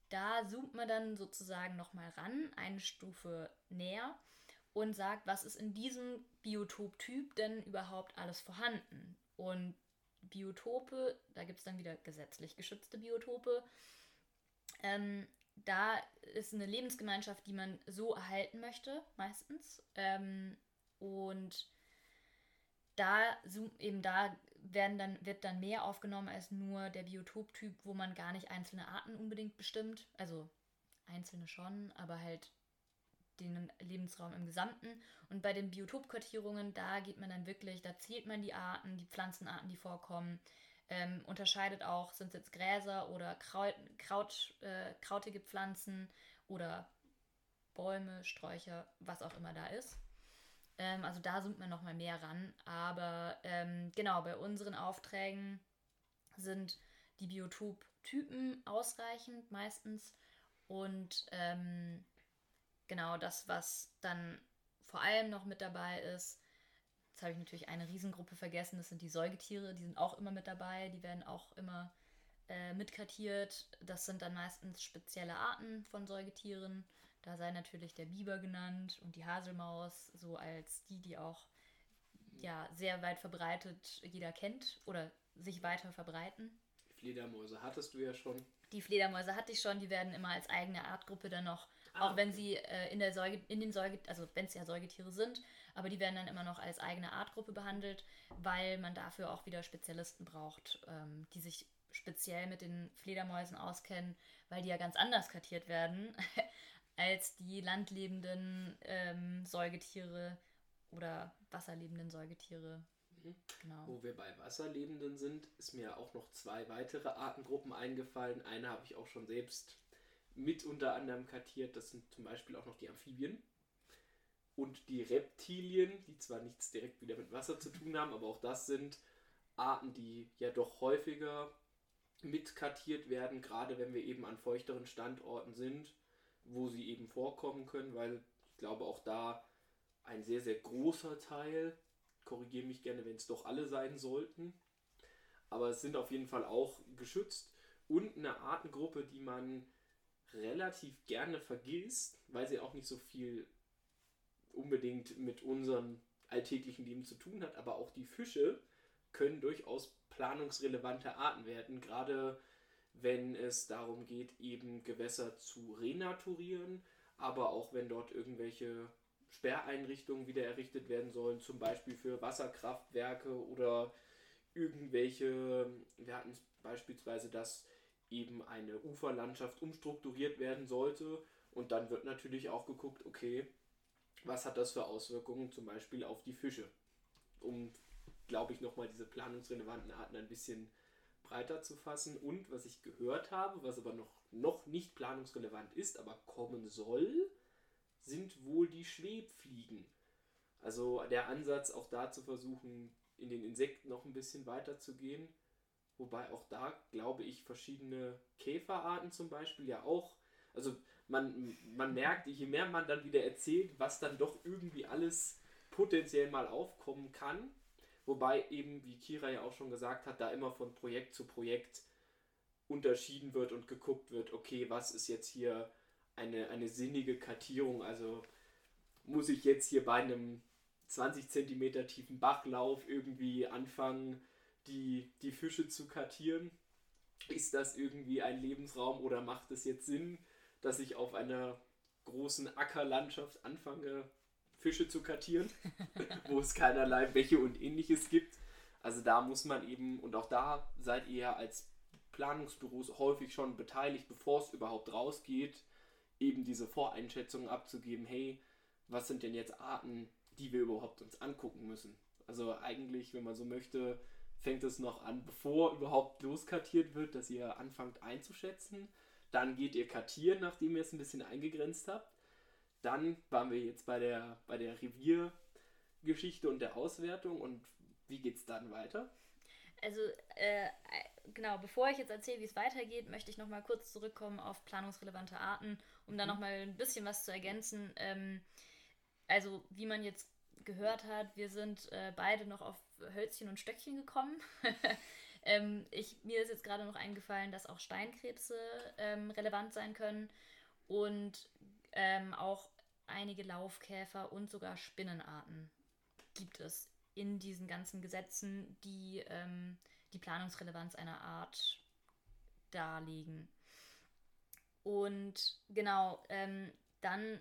da zoomt man dann sozusagen nochmal ran, eine Stufe näher und sagt, was ist in diesem Biotoptyp denn überhaupt alles vorhanden. Und Biotope, da gibt es dann wieder gesetzlich geschützte Biotope. Ähm, da ist eine Lebensgemeinschaft, die man so erhalten möchte, meistens. Ähm, und da eben da werden dann, wird dann mehr aufgenommen als nur der Biotoptyp, wo man gar nicht einzelne Arten unbedingt bestimmt. Also einzelne schon, aber halt den Lebensraum im Gesamten. Und bei den Biotopkartierungen, da geht man dann wirklich, da zählt man die Arten, die Pflanzenarten, die vorkommen, ähm, unterscheidet auch, sind es jetzt Gräser oder Kraut, Kraut, äh, krautige Pflanzen oder Bäume, Sträucher, was auch immer da ist. Ähm, also da sind wir noch mal mehr ran. Aber ähm, genau, bei unseren Aufträgen sind die Biotoptypen ausreichend meistens. Und ähm, genau das, was dann vor allem noch mit dabei ist, jetzt habe ich natürlich eine Riesengruppe vergessen, das sind die Säugetiere, die sind auch immer mit dabei, die werden auch immer äh, mitkartiert. Das sind dann meistens spezielle Arten von Säugetieren. Da sei natürlich der Biber genannt und die Haselmaus so als die, die auch ja, sehr weit verbreitet jeder kennt oder sich weiter verbreiten. Die Fledermäuse hattest du ja schon. Die Fledermäuse hatte ich schon, die werden immer als eigene Artgruppe dann noch, ah, auch wenn sie äh, in der Säuge, in den Säuge, also wenn es ja Säugetiere sind, aber die werden dann immer noch als eigene Artgruppe behandelt, weil man dafür auch wieder Spezialisten braucht, ähm, die sich speziell mit den Fledermäusen auskennen, weil die ja ganz anders kartiert werden als die landlebenden ähm, Säugetiere oder wasserlebenden Säugetiere. Mhm. Genau. Wo wir bei Wasserlebenden sind, ist mir auch noch zwei weitere Artengruppen eingefallen. Eine habe ich auch schon selbst mit unter anderem kartiert. Das sind zum Beispiel auch noch die Amphibien und die Reptilien, die zwar nichts direkt wieder mit Wasser zu tun haben, aber auch das sind Arten, die ja doch häufiger mitkartiert werden, gerade wenn wir eben an feuchteren Standorten sind wo sie eben vorkommen können, weil ich glaube auch da ein sehr, sehr großer Teil, korrigiere mich gerne, wenn es doch alle sein sollten, aber es sind auf jeden Fall auch geschützt und eine Artengruppe, die man relativ gerne vergisst, weil sie auch nicht so viel unbedingt mit unserem alltäglichen Leben zu tun hat, aber auch die Fische können durchaus planungsrelevante Arten werden, gerade wenn es darum geht, eben Gewässer zu renaturieren, aber auch wenn dort irgendwelche Sperreinrichtungen wieder errichtet werden sollen, zum Beispiel für Wasserkraftwerke oder irgendwelche, wir hatten beispielsweise, dass eben eine Uferlandschaft umstrukturiert werden sollte und dann wird natürlich auch geguckt, okay, was hat das für Auswirkungen zum Beispiel auf die Fische, um, glaube ich, nochmal diese planungsrelevanten Arten ein bisschen breiter zu fassen. Und was ich gehört habe, was aber noch, noch nicht planungsrelevant ist, aber kommen soll, sind wohl die Schwebfliegen. Also der Ansatz, auch da zu versuchen, in den Insekten noch ein bisschen weiter zu gehen. Wobei auch da, glaube ich, verschiedene Käferarten zum Beispiel ja auch. Also man, man merkt, je mehr man dann wieder erzählt, was dann doch irgendwie alles potenziell mal aufkommen kann, Wobei eben, wie Kira ja auch schon gesagt hat, da immer von Projekt zu Projekt unterschieden wird und geguckt wird, okay, was ist jetzt hier eine, eine sinnige Kartierung. Also muss ich jetzt hier bei einem 20 cm tiefen Bachlauf irgendwie anfangen, die, die Fische zu kartieren? Ist das irgendwie ein Lebensraum oder macht es jetzt Sinn, dass ich auf einer großen Ackerlandschaft anfange, Fische zu kartieren, wo es keinerlei Bäche und ähnliches gibt? Also da muss man eben, und auch da seid ihr als Planungsbüros häufig schon beteiligt, bevor es überhaupt rausgeht, eben diese Voreinschätzungen abzugeben, hey, was sind denn jetzt Arten, die wir überhaupt uns angucken müssen? Also eigentlich, wenn man so möchte, fängt es noch an, bevor überhaupt loskartiert wird, dass ihr anfangt einzuschätzen. Dann geht ihr kartieren, nachdem ihr es ein bisschen eingegrenzt habt. Dann waren wir jetzt bei der, bei der Reviergeschichte und der Auswertung. Und wie geht es dann weiter? Also, äh, genau, bevor ich jetzt erzähle, wie es weitergeht, möchte ich nochmal kurz zurückkommen auf planungsrelevante Arten, um da mhm. nochmal ein bisschen was zu ergänzen. Ähm, also, wie man jetzt gehört hat, wir sind äh, beide noch auf Hölzchen und Stöckchen gekommen. ähm, ich, mir ist jetzt gerade noch eingefallen, dass auch Steinkrebse ähm, relevant sein können und ähm, auch einige Laufkäfer und sogar Spinnenarten gibt es in diesen ganzen Gesetzen, die ähm, die Planungsrelevanz einer Art darlegen. Und genau, ähm, dann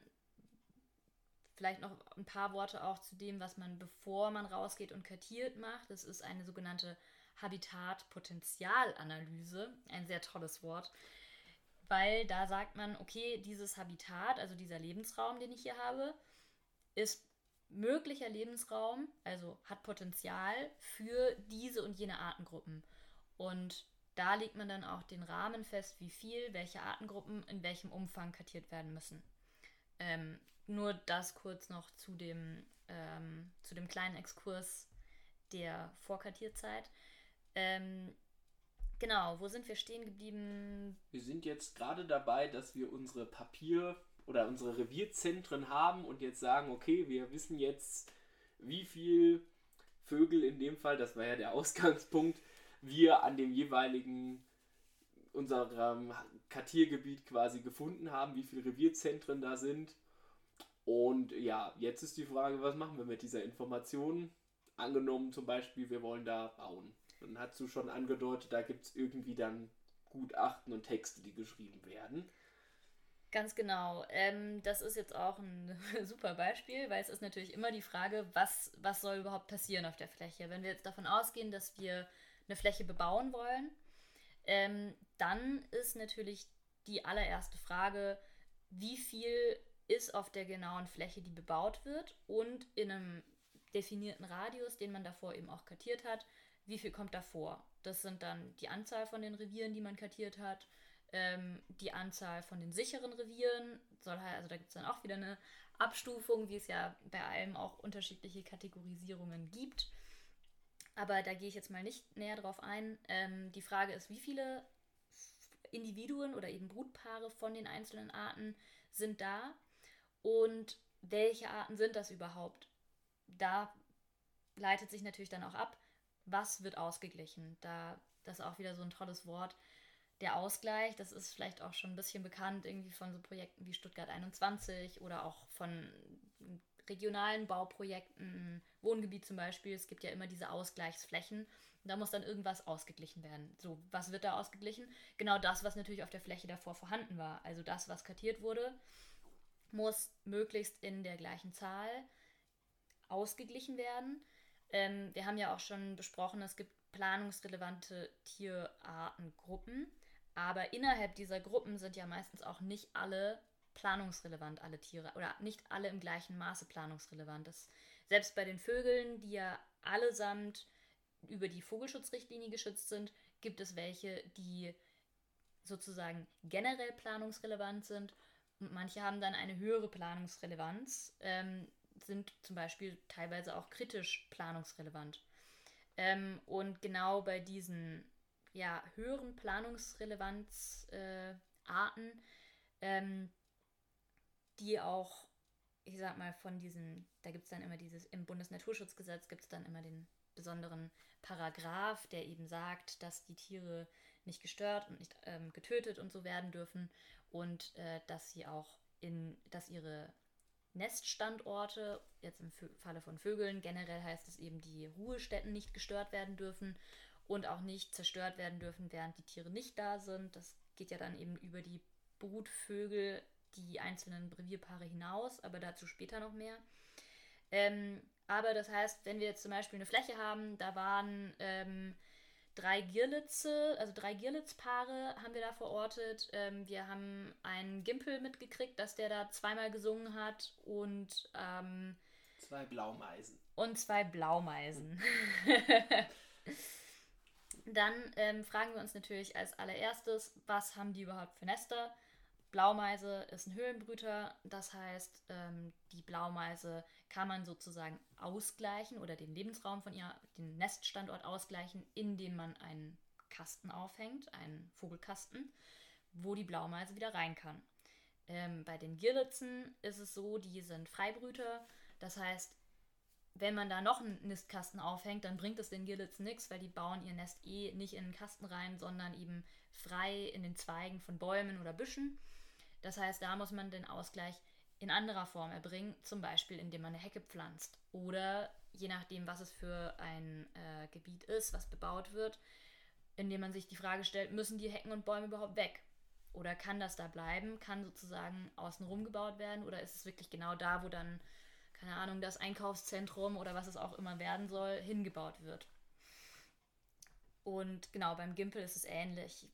vielleicht noch ein paar Worte auch zu dem, was man bevor man rausgeht und kartiert macht. Das ist eine sogenannte Habitatpotenzialanalyse, ein sehr tolles Wort, weil da sagt man, okay, dieses Habitat, also dieser Lebensraum, den ich hier habe, ist möglicher Lebensraum, also hat Potenzial für diese und jene Artengruppen. Und da legt man dann auch den Rahmen fest, wie viel, welche Artengruppen in welchem Umfang kartiert werden müssen. Ähm, nur das kurz noch zu dem, ähm, zu dem kleinen Exkurs der Vorkartierzeit. Ähm, genau, wo sind wir stehen geblieben? Wir sind jetzt gerade dabei, dass wir unsere Papier- oder unsere Revierzentren haben und jetzt sagen, okay, wir wissen jetzt, wie viel Vögel in dem Fall, das war ja der Ausgangspunkt, wir an dem jeweiligen unserem Kartiergebiet quasi gefunden haben, wie viele Revierzentren da sind. Und ja, jetzt ist die Frage, was machen wir mit dieser Information? Angenommen zum Beispiel, wir wollen da bauen. Dann hast du schon angedeutet, da gibt es irgendwie dann Gutachten und Texte, die geschrieben werden. Ganz genau. Ähm, das ist jetzt auch ein super Beispiel, weil es ist natürlich immer die Frage, was, was soll überhaupt passieren auf der Fläche. Wenn wir jetzt davon ausgehen, dass wir eine Fläche bebauen wollen, ähm, dann ist natürlich die allererste Frage, wie viel ist auf der genauen Fläche, die bebaut wird und in einem definierten Radius, den man davor eben auch kartiert hat, wie viel kommt davor? Das sind dann die Anzahl von den Revieren, die man kartiert hat, ähm, die Anzahl von den sicheren Revieren, soll halt, also da gibt es dann auch wieder eine Abstufung, wie es ja bei allem auch unterschiedliche Kategorisierungen gibt. Aber da gehe ich jetzt mal nicht näher drauf ein. Ähm, die Frage ist, wie viele Individuen oder eben Brutpaare von den einzelnen Arten sind da und welche Arten sind das überhaupt? Da leitet sich natürlich dann auch ab, was wird ausgeglichen. Da das ist auch wieder so ein tolles Wort der Ausgleich, das ist vielleicht auch schon ein bisschen bekannt, irgendwie von so Projekten wie Stuttgart 21 oder auch von regionalen Bauprojekten, Wohngebiet zum Beispiel. Es gibt ja immer diese Ausgleichsflächen. Da muss dann irgendwas ausgeglichen werden. So, was wird da ausgeglichen? Genau das, was natürlich auf der Fläche davor vorhanden war. Also das, was kartiert wurde, muss möglichst in der gleichen Zahl ausgeglichen werden. Ähm, wir haben ja auch schon besprochen, es gibt planungsrelevante Tierartengruppen. Aber innerhalb dieser Gruppen sind ja meistens auch nicht alle planungsrelevant, alle Tiere, oder nicht alle im gleichen Maße planungsrelevant. Das, selbst bei den Vögeln, die ja allesamt über die Vogelschutzrichtlinie geschützt sind, gibt es welche, die sozusagen generell planungsrelevant sind und manche haben dann eine höhere Planungsrelevanz, ähm, sind zum Beispiel teilweise auch kritisch planungsrelevant. Ähm, und genau bei diesen ja, höheren Planungsrelevanzarten, äh, ähm, die auch, ich sag mal, von diesen, da gibt es dann immer dieses, im Bundesnaturschutzgesetz gibt es dann immer den besonderen Paragraph, der eben sagt, dass die Tiere nicht gestört und nicht ähm, getötet und so werden dürfen und äh, dass sie auch in, dass ihre Neststandorte, jetzt im Falle von Vögeln, generell heißt es eben, die Ruhestätten nicht gestört werden dürfen und auch nicht zerstört werden dürfen, während die Tiere nicht da sind. Das geht ja dann eben über die Brutvögel, die einzelnen Revierpaare hinaus, aber dazu später noch mehr. Ähm, aber das heißt, wenn wir jetzt zum Beispiel eine Fläche haben, da waren ähm, drei Girlitze, also drei Girlitzpaare haben wir da verortet. Ähm, wir haben einen Gimpel mitgekriegt, dass der da zweimal gesungen hat und ähm, zwei Blaumeisen. Und zwei Blaumeisen. Dann ähm, fragen wir uns natürlich als allererstes, was haben die überhaupt für Nester? Blaumeise ist ein Höhlenbrüter, das heißt, ähm, die Blaumeise kann man sozusagen ausgleichen oder den Lebensraum von ihr, den Neststandort ausgleichen, indem man einen Kasten aufhängt, einen Vogelkasten, wo die Blaumeise wieder rein kann. Ähm, bei den Girlitzen ist es so, die sind Freibrüter, das heißt, wenn man da noch einen Nistkasten aufhängt, dann bringt es den Girlitzen nichts, weil die bauen ihr Nest eh nicht in den Kasten rein, sondern eben frei in den Zweigen von Bäumen oder Büschen. Das heißt, da muss man den Ausgleich in anderer Form erbringen, zum Beispiel indem man eine Hecke pflanzt oder je nachdem, was es für ein äh, Gebiet ist, was bebaut wird, indem man sich die Frage stellt, müssen die Hecken und Bäume überhaupt weg? Oder kann das da bleiben? Kann sozusagen außenrum gebaut werden? Oder ist es wirklich genau da, wo dann, keine Ahnung, das Einkaufszentrum oder was es auch immer werden soll, hingebaut wird? Und genau, beim Gimpel ist es ähnlich.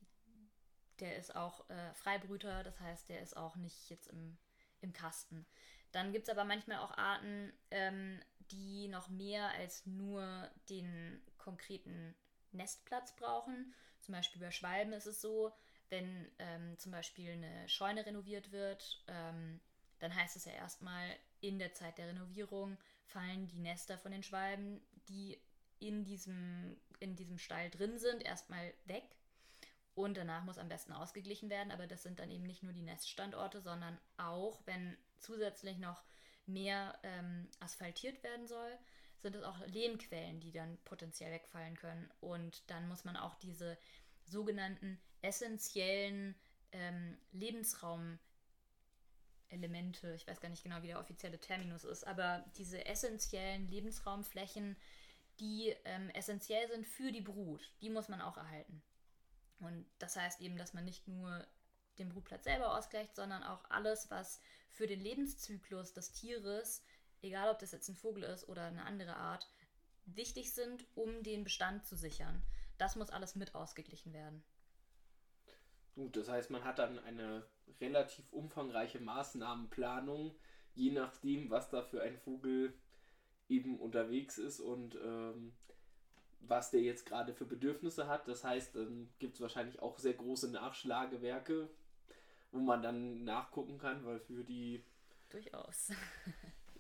Der ist auch äh, Freibrüter, das heißt, der ist auch nicht jetzt im, im Kasten. Dann gibt es aber manchmal auch Arten, ähm, die noch mehr als nur den konkreten Nestplatz brauchen. Zum Beispiel bei Schwalben ist es so, wenn ähm, zum Beispiel eine Scheune renoviert wird, ähm, dann heißt es ja erstmal, in der Zeit der Renovierung fallen die Nester von den Schwalben, die in diesem, in diesem Stall drin sind, erstmal weg. Und danach muss am besten ausgeglichen werden, aber das sind dann eben nicht nur die Neststandorte, sondern auch, wenn zusätzlich noch mehr ähm, asphaltiert werden soll, sind es auch Lehmquellen, die dann potenziell wegfallen können. Und dann muss man auch diese sogenannten essentiellen ähm, Lebensraumelemente, ich weiß gar nicht genau, wie der offizielle Terminus ist, aber diese essentiellen Lebensraumflächen, die ähm, essentiell sind für die Brut, die muss man auch erhalten. Und das heißt eben, dass man nicht nur den Brutplatz selber ausgleicht, sondern auch alles, was für den Lebenszyklus des Tieres, egal ob das jetzt ein Vogel ist oder eine andere Art, wichtig sind, um den Bestand zu sichern. Das muss alles mit ausgeglichen werden. Gut, das heißt, man hat dann eine relativ umfangreiche Maßnahmenplanung, je nachdem, was da für ein Vogel eben unterwegs ist und ähm, was der jetzt gerade für Bedürfnisse hat. Das heißt, dann gibt es wahrscheinlich auch sehr große Nachschlagewerke, wo man dann nachgucken kann, weil für die. Durchaus.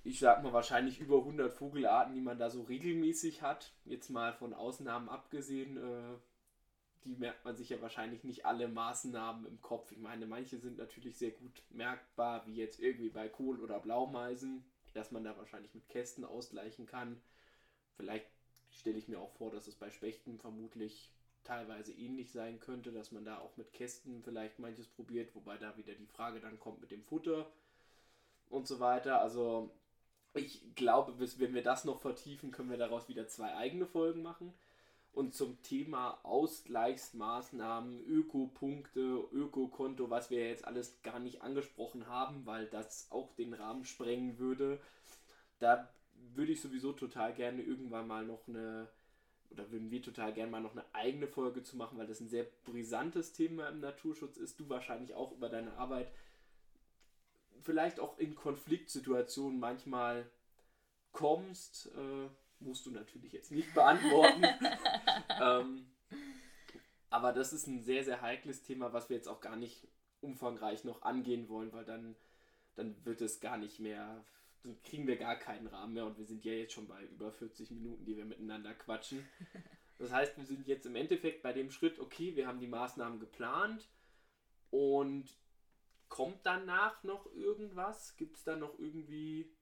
ich sag mal wahrscheinlich über 100 Vogelarten, die man da so regelmäßig hat, jetzt mal von Ausnahmen abgesehen, äh, die merkt man sich ja wahrscheinlich nicht alle Maßnahmen im Kopf. Ich meine, manche sind natürlich sehr gut merkbar, wie jetzt irgendwie bei Kohl- oder Blaumeisen, dass man da wahrscheinlich mit Kästen ausgleichen kann. Vielleicht stelle ich mir auch vor, dass es bei Spechten vermutlich teilweise ähnlich sein könnte, dass man da auch mit Kästen vielleicht manches probiert, wobei da wieder die Frage dann kommt mit dem Futter und so weiter. Also ich glaube, bis wenn wir das noch vertiefen, können wir daraus wieder zwei eigene Folgen machen. Und zum Thema Ausgleichsmaßnahmen, Ökopunkte, Ökokonto, was wir jetzt alles gar nicht angesprochen haben, weil das auch den Rahmen sprengen würde, da würde ich sowieso total gerne irgendwann mal noch eine, oder würden wir total gerne mal noch eine eigene Folge zu machen, weil das ein sehr brisantes Thema im Naturschutz ist. Du wahrscheinlich auch über deine Arbeit vielleicht auch in Konfliktsituationen manchmal kommst, äh, musst du natürlich jetzt nicht beantworten. ähm, aber das ist ein sehr, sehr heikles Thema, was wir jetzt auch gar nicht umfangreich noch angehen wollen, weil dann, dann wird es gar nicht mehr dann kriegen wir gar keinen Rahmen mehr und wir sind ja jetzt schon bei über 40 Minuten, die wir miteinander quatschen. Das heißt, wir sind jetzt im Endeffekt bei dem Schritt, okay, wir haben die Maßnahmen geplant und kommt danach noch irgendwas? Gibt es da noch irgendwie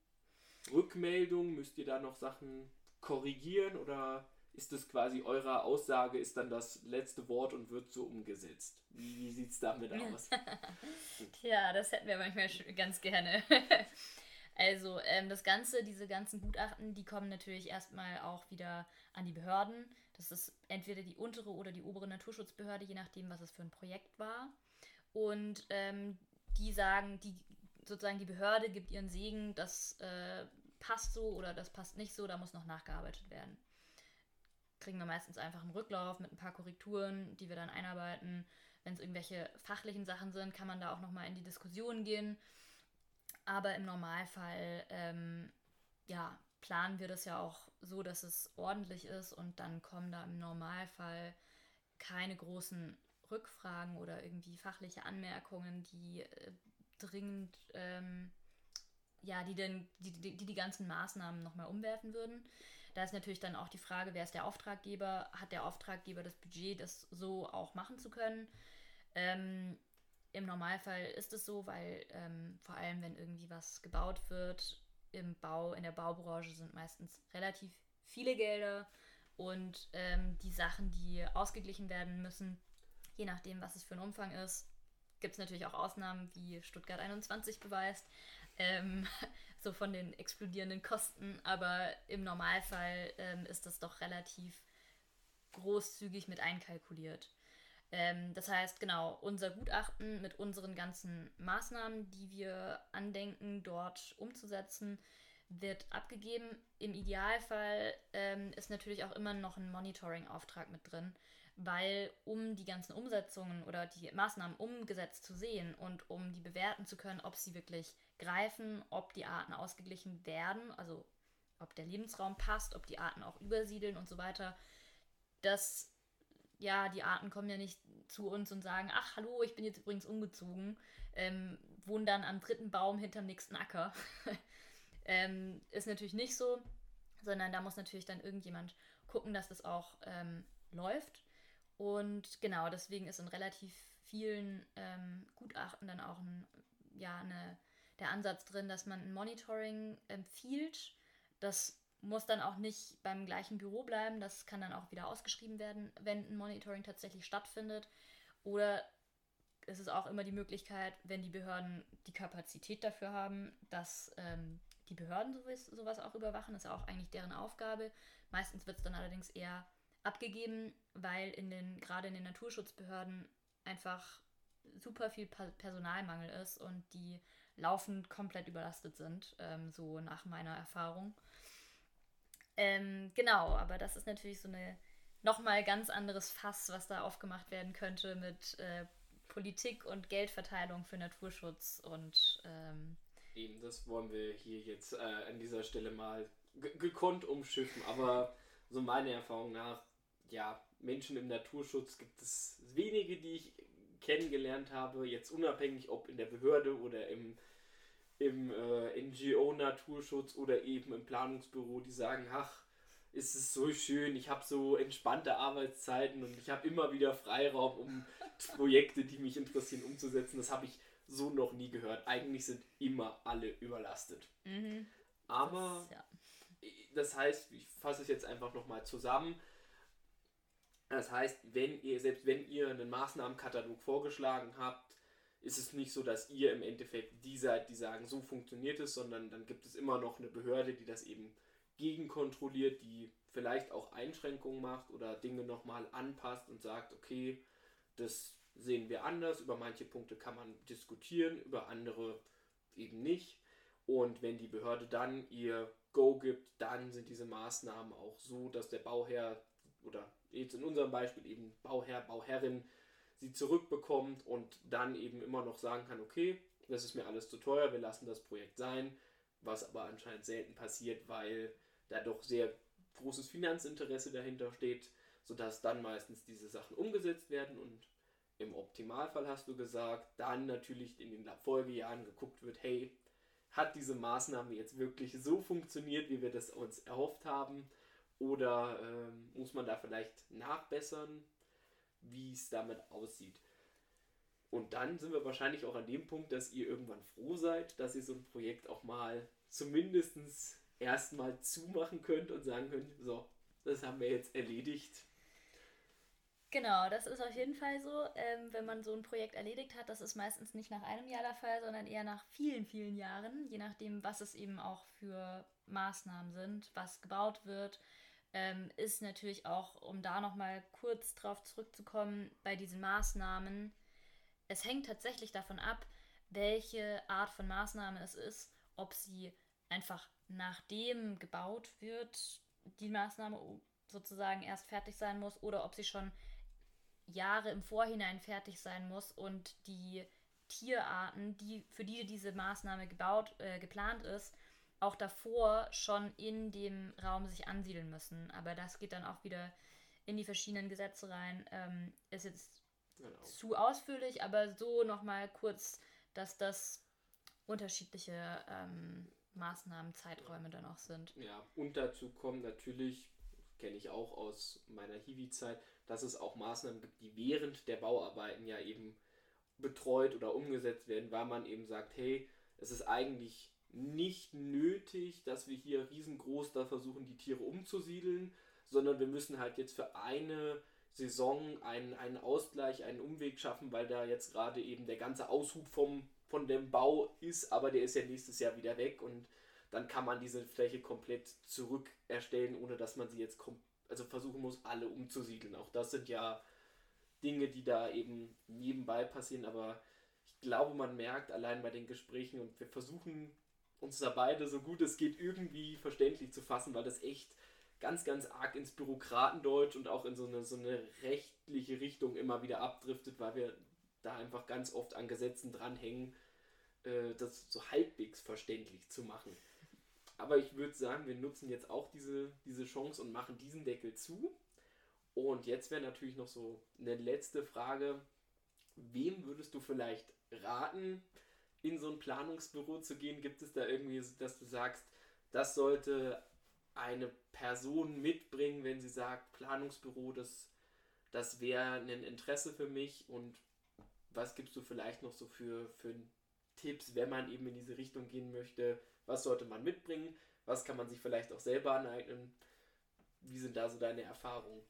Rückmeldungen? Müsst ihr da noch Sachen korrigieren oder ist das quasi eure Aussage, ist dann das letzte Wort und wird so umgesetzt? Wie, wie sieht es damit aus? ja, das hätten wir manchmal ganz gerne. Also ähm, das Ganze, diese ganzen Gutachten, die kommen natürlich erstmal auch wieder an die Behörden. Das ist entweder die untere oder die obere Naturschutzbehörde, je nachdem, was es für ein Projekt war. Und ähm, die sagen, die sozusagen die Behörde gibt ihren Segen, das äh, passt so oder das passt nicht so, da muss noch nachgearbeitet werden kriegen wir meistens einfach einen Rücklauf mit ein paar Korrekturen, die wir dann einarbeiten. Wenn es irgendwelche fachlichen Sachen sind, kann man da auch nochmal in die Diskussion gehen. Aber im Normalfall, ähm, ja, planen wir das ja auch so, dass es ordentlich ist und dann kommen da im Normalfall keine großen Rückfragen oder irgendwie fachliche Anmerkungen, die äh, dringend, ähm, ja, die, denn, die, die, die die ganzen Maßnahmen nochmal umwerfen würden. Da ist natürlich dann auch die Frage, wer ist der Auftraggeber? Hat der Auftraggeber das Budget, das so auch machen zu können? Ähm, Im Normalfall ist es so, weil ähm, vor allem, wenn irgendwie was gebaut wird, im Bau, in der Baubranche sind meistens relativ viele Gelder und ähm, die Sachen, die ausgeglichen werden müssen, je nachdem, was es für ein Umfang ist, gibt es natürlich auch Ausnahmen, wie Stuttgart 21 beweist ähm, so von den explodierenden Kosten, aber im Normalfall ähm, ist das doch relativ großzügig mit einkalkuliert. Ähm, das heißt, genau, unser Gutachten mit unseren ganzen Maßnahmen, die wir andenken, dort umzusetzen, wird abgegeben. Im Idealfall ähm, ist natürlich auch immer noch ein Monitoring-Auftrag mit drin, weil um die ganzen Umsetzungen oder die Maßnahmen umgesetzt zu sehen und um die bewerten zu können, ob sie wirklich greifen, ob die Arten ausgeglichen werden, also ob der Lebensraum passt, ob die Arten auch übersiedeln und so weiter. Das, ja, die Arten kommen ja nicht zu uns und sagen, ach hallo, ich bin jetzt übrigens umgezogen, ähm, wohnen dann am dritten Baum hinterm nächsten Acker. ähm, ist natürlich nicht so, sondern da muss natürlich dann irgendjemand gucken, dass das auch ähm, läuft. Und genau, deswegen ist in relativ vielen ähm, Gutachten dann auch ein, ja, eine der Ansatz drin, dass man ein Monitoring empfiehlt. Das muss dann auch nicht beim gleichen Büro bleiben. Das kann dann auch wieder ausgeschrieben werden, wenn ein Monitoring tatsächlich stattfindet. Oder es ist auch immer die Möglichkeit, wenn die Behörden die Kapazität dafür haben, dass ähm, die Behörden sowas, sowas auch überwachen. Das ist auch eigentlich deren Aufgabe. Meistens wird es dann allerdings eher abgegeben, weil in den, gerade in den Naturschutzbehörden einfach super viel Personalmangel ist und die laufend komplett überlastet sind, ähm, so nach meiner Erfahrung. Ähm, genau, aber das ist natürlich so eine nochmal ganz anderes Fass, was da aufgemacht werden könnte mit äh, Politik und Geldverteilung für Naturschutz und ähm, eben das wollen wir hier jetzt äh, an dieser Stelle mal gekonnt umschiffen, aber so meiner Erfahrung nach, ja, Menschen im Naturschutz gibt es wenige, die ich kennengelernt habe, jetzt unabhängig ob in der Behörde oder im, im äh, NGO Naturschutz oder eben im Planungsbüro, die sagen, ach, ist es so schön, ich habe so entspannte Arbeitszeiten und ich habe immer wieder Freiraum, um Projekte, die mich interessieren, umzusetzen. Das habe ich so noch nie gehört. Eigentlich sind immer alle überlastet. Mhm. Aber das, ja. das heißt, ich fasse es jetzt einfach nochmal zusammen. Das heißt, wenn ihr, selbst wenn ihr einen Maßnahmenkatalog vorgeschlagen habt, ist es nicht so, dass ihr im Endeffekt die seid, die sagen, so funktioniert es, sondern dann gibt es immer noch eine Behörde, die das eben gegenkontrolliert, die vielleicht auch Einschränkungen macht oder Dinge nochmal anpasst und sagt, okay, das sehen wir anders, über manche Punkte kann man diskutieren, über andere eben nicht. Und wenn die Behörde dann ihr Go gibt, dann sind diese Maßnahmen auch so, dass der Bauherr oder jetzt in unserem Beispiel eben Bauherr, Bauherrin sie zurückbekommt und dann eben immer noch sagen kann, okay, das ist mir alles zu teuer, wir lassen das Projekt sein, was aber anscheinend selten passiert, weil da doch sehr großes Finanzinteresse dahinter steht, sodass dann meistens diese Sachen umgesetzt werden und im Optimalfall hast du gesagt, dann natürlich in den Folgejahren geguckt wird, hey, hat diese Maßnahme jetzt wirklich so funktioniert, wie wir das uns erhofft haben? Oder ähm, muss man da vielleicht nachbessern, wie es damit aussieht? Und dann sind wir wahrscheinlich auch an dem Punkt, dass ihr irgendwann froh seid, dass ihr so ein Projekt auch mal zumindest erstmal zumachen könnt und sagen könnt, so, das haben wir jetzt erledigt. Genau, das ist auf jeden Fall so. Ähm, wenn man so ein Projekt erledigt hat, das ist meistens nicht nach einem Jahr der Fall, sondern eher nach vielen, vielen Jahren, je nachdem, was es eben auch für Maßnahmen sind, was gebaut wird. Ähm, ist natürlich auch, um da nochmal kurz drauf zurückzukommen, bei diesen Maßnahmen, es hängt tatsächlich davon ab, welche Art von Maßnahme es ist, ob sie einfach nachdem gebaut wird, die Maßnahme sozusagen erst fertig sein muss oder ob sie schon Jahre im Vorhinein fertig sein muss und die Tierarten, die, für die diese Maßnahme gebaut, äh, geplant ist, auch davor schon in dem Raum sich ansiedeln müssen. Aber das geht dann auch wieder in die verschiedenen Gesetze rein. Ähm, ist jetzt genau. zu ausführlich, aber so nochmal kurz, dass das unterschiedliche ähm, Maßnahmen, Zeiträume dann auch sind. Ja, und dazu kommt natürlich, kenne ich auch aus meiner Hiwi-Zeit, dass es auch Maßnahmen gibt, die während der Bauarbeiten ja eben betreut oder umgesetzt werden, weil man eben sagt, hey, es ist eigentlich nicht nötig, dass wir hier riesengroß da versuchen, die Tiere umzusiedeln, sondern wir müssen halt jetzt für eine Saison einen, einen Ausgleich, einen Umweg schaffen, weil da jetzt gerade eben der ganze Aushub vom, von dem Bau ist, aber der ist ja nächstes Jahr wieder weg und dann kann man diese Fläche komplett zurückerstellen, ohne dass man sie jetzt also versuchen muss, alle umzusiedeln. Auch das sind ja Dinge, die da eben nebenbei passieren, aber ich glaube, man merkt allein bei den Gesprächen und wir versuchen uns da beide so gut es geht irgendwie verständlich zu fassen, weil das echt ganz, ganz arg ins Bürokratendeutsch und auch in so eine, so eine rechtliche Richtung immer wieder abdriftet, weil wir da einfach ganz oft an Gesetzen dranhängen, äh, das so halbwegs verständlich zu machen. Aber ich würde sagen, wir nutzen jetzt auch diese, diese Chance und machen diesen Deckel zu. Und jetzt wäre natürlich noch so eine letzte Frage. Wem würdest du vielleicht raten, in so ein Planungsbüro zu gehen? Gibt es da irgendwie, dass du sagst, das sollte eine Person mitbringen, wenn sie sagt, Planungsbüro, das, das wäre ein Interesse für mich? Und was gibst du vielleicht noch so für, für Tipps, wenn man eben in diese Richtung gehen möchte? Was sollte man mitbringen? Was kann man sich vielleicht auch selber aneignen? Wie sind da so deine Erfahrungen?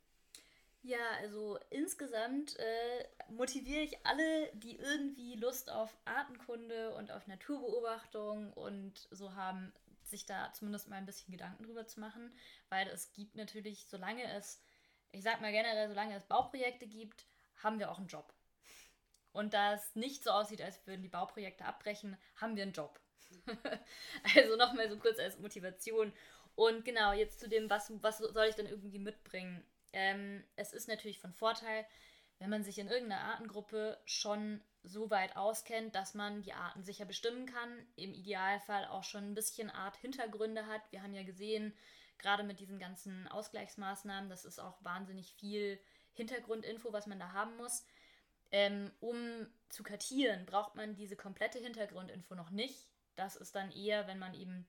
Ja, also insgesamt äh, motiviere ich alle, die irgendwie Lust auf Artenkunde und auf Naturbeobachtung und so haben, sich da zumindest mal ein bisschen Gedanken drüber zu machen, weil es gibt natürlich, solange es, ich sag mal generell, solange es Bauprojekte gibt, haben wir auch einen Job. Und da es nicht so aussieht, als würden die Bauprojekte abbrechen, haben wir einen Job. also nochmal so kurz als Motivation. Und genau, jetzt zu dem, was, was soll ich denn irgendwie mitbringen? Ähm, es ist natürlich von Vorteil, wenn man sich in irgendeiner Artengruppe schon so weit auskennt, dass man die Arten sicher bestimmen kann, im Idealfall auch schon ein bisschen Art-Hintergründe hat. Wir haben ja gesehen, gerade mit diesen ganzen Ausgleichsmaßnahmen, das ist auch wahnsinnig viel Hintergrundinfo, was man da haben muss. Ähm, um zu kartieren, braucht man diese komplette Hintergrundinfo noch nicht. Das ist dann eher, wenn man eben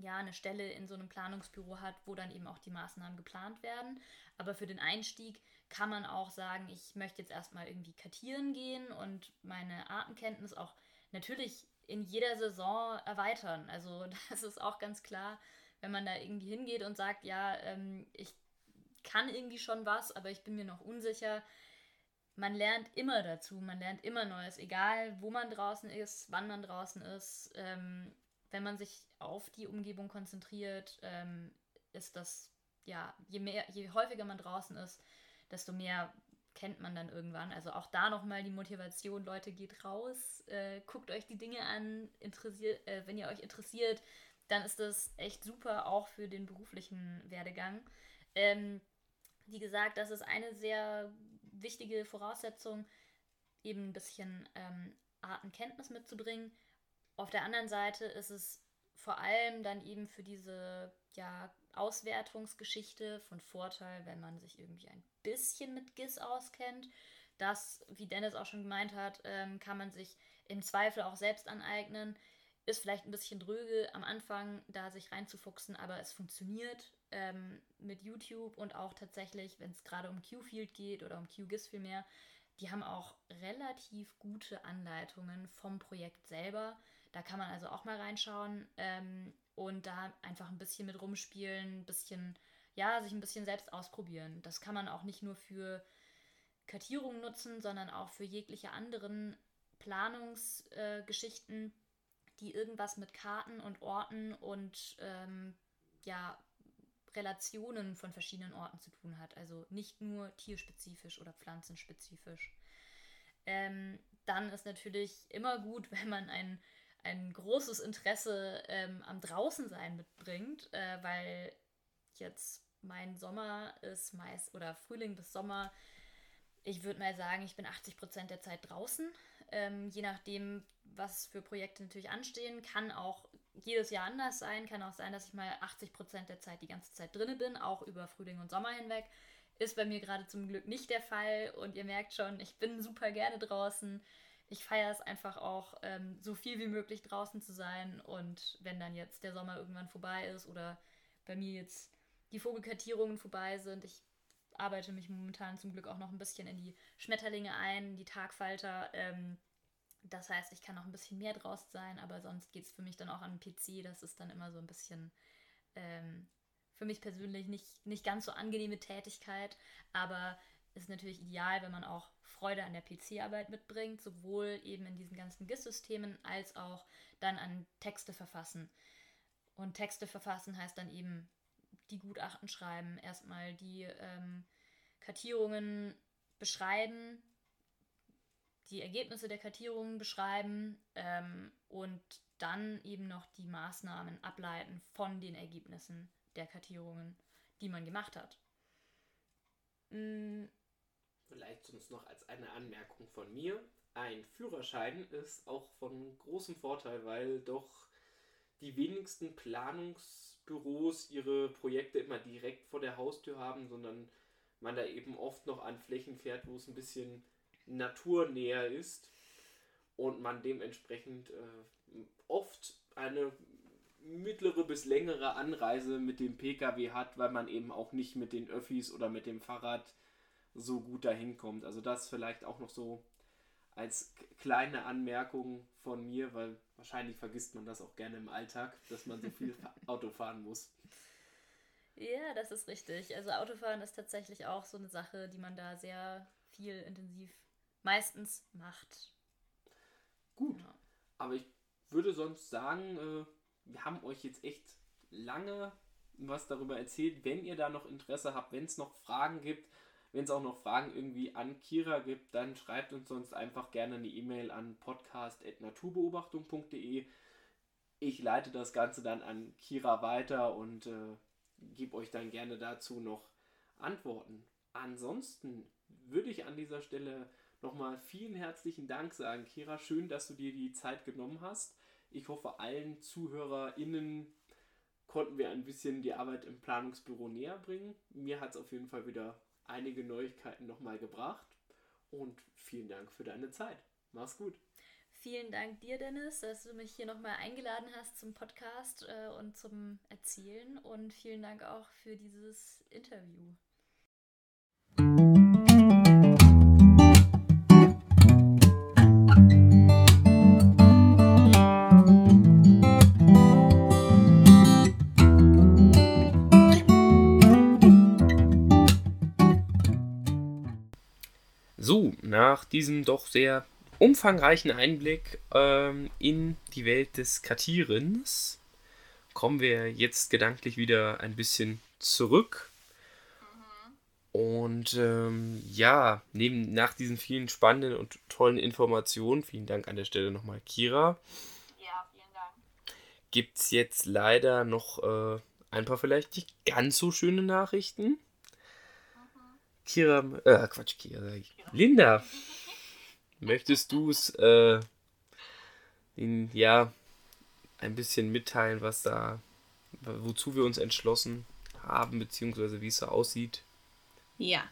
ja eine Stelle in so einem Planungsbüro hat, wo dann eben auch die Maßnahmen geplant werden. Aber für den Einstieg kann man auch sagen, ich möchte jetzt erstmal irgendwie kartieren gehen und meine Artenkenntnis auch natürlich in jeder Saison erweitern. Also das ist auch ganz klar, wenn man da irgendwie hingeht und sagt, ja, ähm, ich kann irgendwie schon was, aber ich bin mir noch unsicher, man lernt immer dazu, man lernt immer Neues, egal wo man draußen ist, wann man draußen ist. Ähm, wenn man sich auf die Umgebung konzentriert, ähm, ist das, ja, je mehr, je häufiger man draußen ist, desto mehr kennt man dann irgendwann. Also auch da nochmal die Motivation, Leute, geht raus, äh, guckt euch die Dinge an, interessiert, äh, wenn ihr euch interessiert, dann ist das echt super, auch für den beruflichen Werdegang. Ähm, wie gesagt, das ist eine sehr wichtige Voraussetzung, eben ein bisschen ähm, Artenkenntnis mitzubringen. Auf der anderen Seite ist es vor allem dann eben für diese ja, Auswertungsgeschichte von Vorteil, wenn man sich irgendwie ein bisschen mit GIS auskennt. Das, wie Dennis auch schon gemeint hat, ähm, kann man sich im Zweifel auch selbst aneignen. Ist vielleicht ein bisschen dröge am Anfang, da sich reinzufuchsen, aber es funktioniert ähm, mit YouTube und auch tatsächlich, wenn es gerade um Qfield geht oder um QGIS vielmehr, die haben auch relativ gute Anleitungen vom Projekt selber. Da kann man also auch mal reinschauen ähm, und da einfach ein bisschen mit rumspielen, ein bisschen ja, sich ein bisschen selbst ausprobieren. Das kann man auch nicht nur für Kartierungen nutzen, sondern auch für jegliche anderen Planungsgeschichten, äh, die irgendwas mit Karten und Orten und ähm, ja, Relationen von verschiedenen Orten zu tun hat. Also nicht nur tierspezifisch oder pflanzenspezifisch. Ähm, dann ist natürlich immer gut, wenn man ein, ein großes Interesse ähm, am Draußensein mitbringt, äh, weil jetzt mein Sommer ist meist oder Frühling bis Sommer. Ich würde mal sagen, ich bin 80 Prozent der Zeit draußen. Ähm, je nachdem, was für Projekte natürlich anstehen, kann auch jedes Jahr anders sein. Kann auch sein, dass ich mal 80 Prozent der Zeit die ganze Zeit drinne bin, auch über Frühling und Sommer hinweg. Ist bei mir gerade zum Glück nicht der Fall und ihr merkt schon, ich bin super gerne draußen. Ich feiere es einfach auch, ähm, so viel wie möglich draußen zu sein und wenn dann jetzt der Sommer irgendwann vorbei ist oder bei mir jetzt die Vogelkartierungen vorbei sind, ich arbeite mich momentan zum Glück auch noch ein bisschen in die Schmetterlinge ein, die Tagfalter. Ähm, das heißt, ich kann noch ein bisschen mehr draußen sein, aber sonst geht es für mich dann auch an den PC. Das ist dann immer so ein bisschen ähm, für mich persönlich nicht, nicht ganz so angenehme Tätigkeit, aber ist natürlich ideal, wenn man auch Freude an der PC-Arbeit mitbringt, sowohl eben in diesen ganzen GIS-Systemen als auch dann an Texte verfassen. Und Texte verfassen heißt dann eben die Gutachten schreiben, erstmal die ähm, Kartierungen beschreiben, die Ergebnisse der Kartierungen beschreiben ähm, und dann eben noch die Maßnahmen ableiten von den Ergebnissen der Kartierungen, die man gemacht hat. Mm. Vielleicht sonst noch als eine Anmerkung von mir. Ein Führerschein ist auch von großem Vorteil, weil doch die wenigsten Planungsbüros ihre Projekte immer direkt vor der Haustür haben, sondern man da eben oft noch an Flächen fährt, wo es ein bisschen naturnäher ist und man dementsprechend äh, oft eine mittlere bis längere Anreise mit dem Pkw hat, weil man eben auch nicht mit den Öffis oder mit dem Fahrrad so gut dahin kommt. Also das vielleicht auch noch so als kleine Anmerkung von mir, weil wahrscheinlich vergisst man das auch gerne im Alltag, dass man so viel Auto fahren muss. Ja, das ist richtig. Also Autofahren ist tatsächlich auch so eine Sache, die man da sehr viel intensiv meistens macht. Gut. Ja. Aber ich würde sonst sagen, äh, wir haben euch jetzt echt lange was darüber erzählt. Wenn ihr da noch Interesse habt, wenn es noch Fragen gibt, wenn es auch noch Fragen irgendwie an Kira gibt, dann schreibt uns sonst einfach gerne eine E-Mail an podcast.naturbeobachtung.de. Ich leite das Ganze dann an Kira weiter und äh, gebe euch dann gerne dazu noch Antworten. Ansonsten würde ich an dieser Stelle nochmal vielen herzlichen Dank sagen, Kira. Schön, dass du dir die Zeit genommen hast. Ich hoffe, allen ZuhörerInnen konnten wir ein bisschen die Arbeit im Planungsbüro näher bringen. Mir hat es auf jeden Fall wieder einige Neuigkeiten nochmal gebracht. Und vielen Dank für deine Zeit. Mach's gut. Vielen Dank dir, Dennis, dass du mich hier nochmal eingeladen hast zum Podcast äh, und zum Erzählen. Und vielen Dank auch für dieses Interview. So, nach diesem doch sehr umfangreichen Einblick ähm, in die Welt des Kartierens kommen wir jetzt gedanklich wieder ein bisschen zurück. Und ähm, ja, neben, nach diesen vielen spannenden und tollen Informationen, vielen Dank an der Stelle nochmal, Kira. Ja, vielen Dank. Gibt es jetzt leider noch äh, ein paar vielleicht nicht ganz so schöne Nachrichten. Kira, äh, Quatsch, Kira. Linda, möchtest du es, äh, ja, ein bisschen mitteilen, was da, wozu wir uns entschlossen haben, beziehungsweise wie es so aussieht? Ja,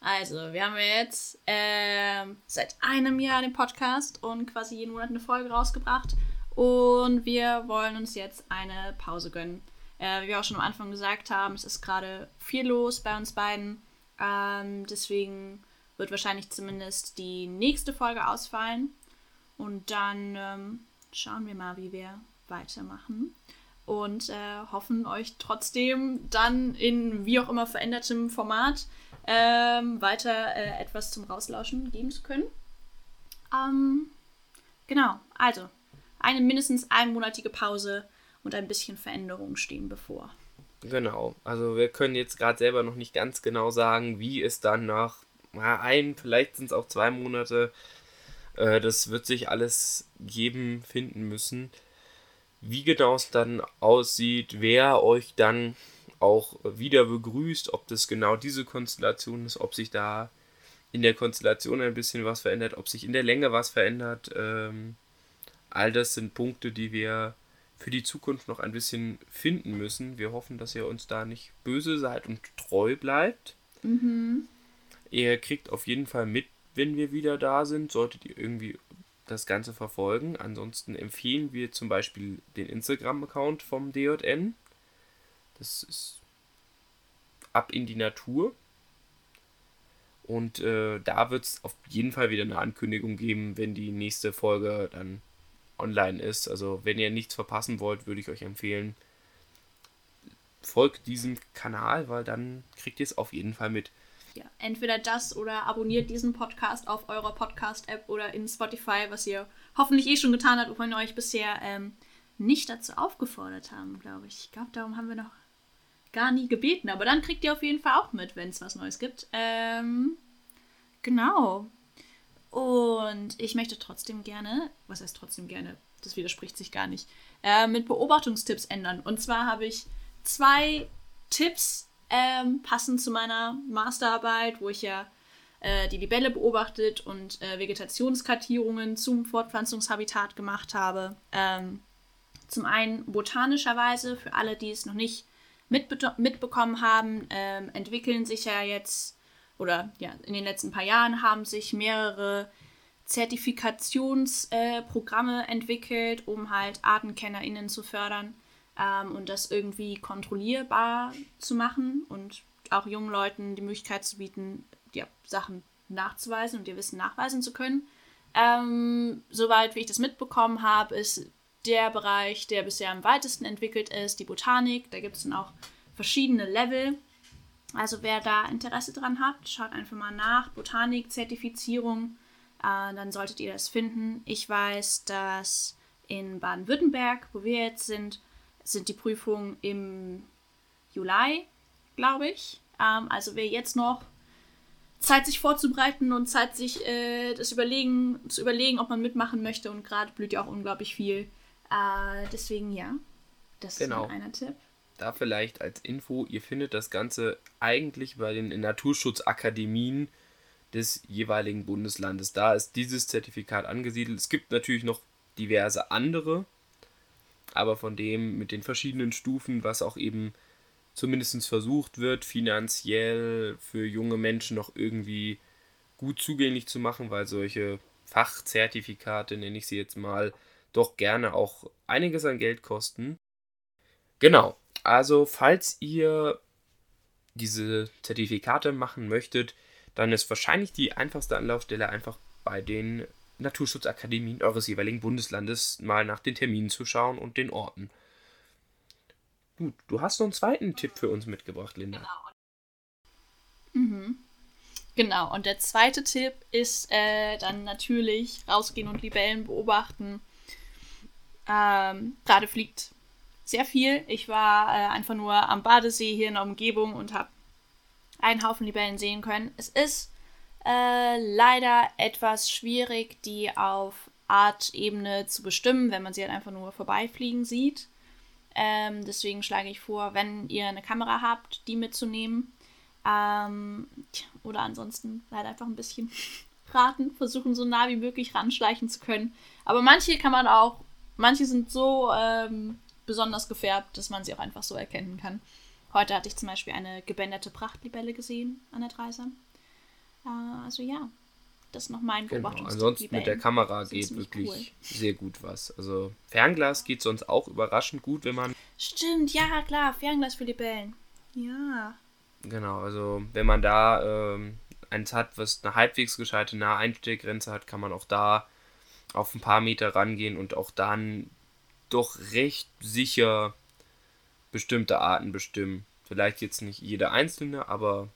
also wir haben jetzt äh, seit einem Jahr den Podcast und quasi jeden Monat eine Folge rausgebracht und wir wollen uns jetzt eine Pause gönnen. Äh, wie wir auch schon am Anfang gesagt haben, es ist gerade viel los bei uns beiden. Ähm, deswegen wird wahrscheinlich zumindest die nächste Folge ausfallen. Und dann ähm, schauen wir mal, wie wir weitermachen. und äh, hoffen euch trotzdem dann in wie auch immer verändertem Format ähm, weiter äh, etwas zum Rauslauschen geben zu können. Ähm, genau, also eine mindestens einmonatige Pause und ein bisschen Veränderungen stehen bevor. Genau, also wir können jetzt gerade selber noch nicht ganz genau sagen, wie es dann nach ein, vielleicht sind es auch zwei Monate, äh, das wird sich alles geben, finden müssen. Wie genau es dann aussieht, wer euch dann auch wieder begrüßt, ob das genau diese Konstellation ist, ob sich da in der Konstellation ein bisschen was verändert, ob sich in der Länge was verändert. Ähm, all das sind Punkte, die wir für die Zukunft noch ein bisschen finden müssen. Wir hoffen, dass ihr uns da nicht böse seid und treu bleibt. Mhm. Ihr kriegt auf jeden Fall mit, wenn wir wieder da sind, solltet ihr irgendwie das Ganze verfolgen. Ansonsten empfehlen wir zum Beispiel den Instagram-Account vom DJN. Das ist ab in die Natur. Und äh, da wird es auf jeden Fall wieder eine Ankündigung geben, wenn die nächste Folge dann online ist. Also wenn ihr nichts verpassen wollt, würde ich euch empfehlen, folgt diesem Kanal, weil dann kriegt ihr es auf jeden Fall mit. Ja, entweder das oder abonniert diesen Podcast auf eurer Podcast-App oder in Spotify, was ihr hoffentlich eh schon getan habt, obwohl wir euch bisher ähm, nicht dazu aufgefordert haben, glaube ich. Ich glaube, darum haben wir noch gar nie gebeten. Aber dann kriegt ihr auf jeden Fall auch mit, wenn es was Neues gibt. Ähm, genau. Und ich möchte trotzdem gerne, was heißt trotzdem gerne, das widerspricht sich gar nicht, äh, mit Beobachtungstipps ändern. Und zwar habe ich zwei Tipps ähm, passend zu meiner Masterarbeit, wo ich ja äh, die Libelle beobachtet und äh, Vegetationskartierungen zum Fortpflanzungshabitat gemacht habe. Ähm, zum einen botanischerweise, für alle, die es noch nicht mitbe mitbekommen haben, ähm, entwickeln sich ja jetzt oder ja, in den letzten paar Jahren haben sich mehrere Zertifikationsprogramme äh, entwickelt, um halt ArtenkennerInnen zu fördern ähm, und das irgendwie kontrollierbar zu machen und auch jungen Leuten die Möglichkeit zu bieten, ja, Sachen nachzuweisen und ihr Wissen nachweisen zu können. Ähm, soweit wie ich das mitbekommen habe, ist der Bereich, der bisher am weitesten entwickelt ist, die Botanik. Da gibt es dann auch verschiedene Level. Also wer da Interesse dran hat, schaut einfach mal nach. Botanik, Zertifizierung, äh, dann solltet ihr das finden. Ich weiß, dass in Baden-Württemberg, wo wir jetzt sind, sind die Prüfungen im Juli, glaube ich. Ähm, also wer jetzt noch Zeit, sich vorzubereiten und Zeit, sich äh, das überlegen, zu überlegen, ob man mitmachen möchte. Und gerade blüht ja auch unglaublich viel. Äh, deswegen ja, das genau. ist ein Tipp. Da vielleicht als Info, ihr findet das Ganze eigentlich bei den Naturschutzakademien des jeweiligen Bundeslandes. Da ist dieses Zertifikat angesiedelt. Es gibt natürlich noch diverse andere, aber von dem mit den verschiedenen Stufen, was auch eben zumindest versucht wird, finanziell für junge Menschen noch irgendwie gut zugänglich zu machen, weil solche Fachzertifikate, nenne ich sie jetzt mal, doch gerne auch einiges an Geld kosten. Genau, also falls ihr diese Zertifikate machen möchtet, dann ist wahrscheinlich die einfachste Anlaufstelle einfach bei den Naturschutzakademien eures jeweiligen Bundeslandes mal nach den Terminen zu schauen und den Orten. Gut, du hast noch einen zweiten Tipp für uns mitgebracht, Linda. Genau. Mhm. Genau, und der zweite Tipp ist äh, dann natürlich rausgehen und Libellen beobachten. Ähm, Gerade fliegt sehr viel. Ich war äh, einfach nur am Badesee hier in der Umgebung und habe einen Haufen Libellen sehen können. Es ist äh, leider etwas schwierig, die auf Artebene zu bestimmen, wenn man sie halt einfach nur vorbeifliegen sieht. Ähm, deswegen schlage ich vor, wenn ihr eine Kamera habt, die mitzunehmen. Ähm, oder ansonsten halt einfach ein bisschen raten, versuchen so nah wie möglich ranschleichen zu können. Aber manche kann man auch, manche sind so ähm, besonders gefärbt, dass man sie auch einfach so erkennen kann. Heute hatte ich zum Beispiel eine gebänderte Prachtlibelle gesehen an der Dreisam. Äh, also ja, das ist noch mein genau. Ansonsten mit der Kamera geht wirklich cool. sehr gut was. Also Fernglas geht sonst auch überraschend gut, wenn man. Stimmt, ja klar, Fernglas für Libellen. Ja. Genau, also wenn man da ähm, eins hat, was eine halbwegs gescheite Naheinstellgrenze hat, kann man auch da auf ein paar Meter rangehen und auch dann doch recht sicher bestimmte Arten bestimmen. Vielleicht jetzt nicht jede einzelne, aber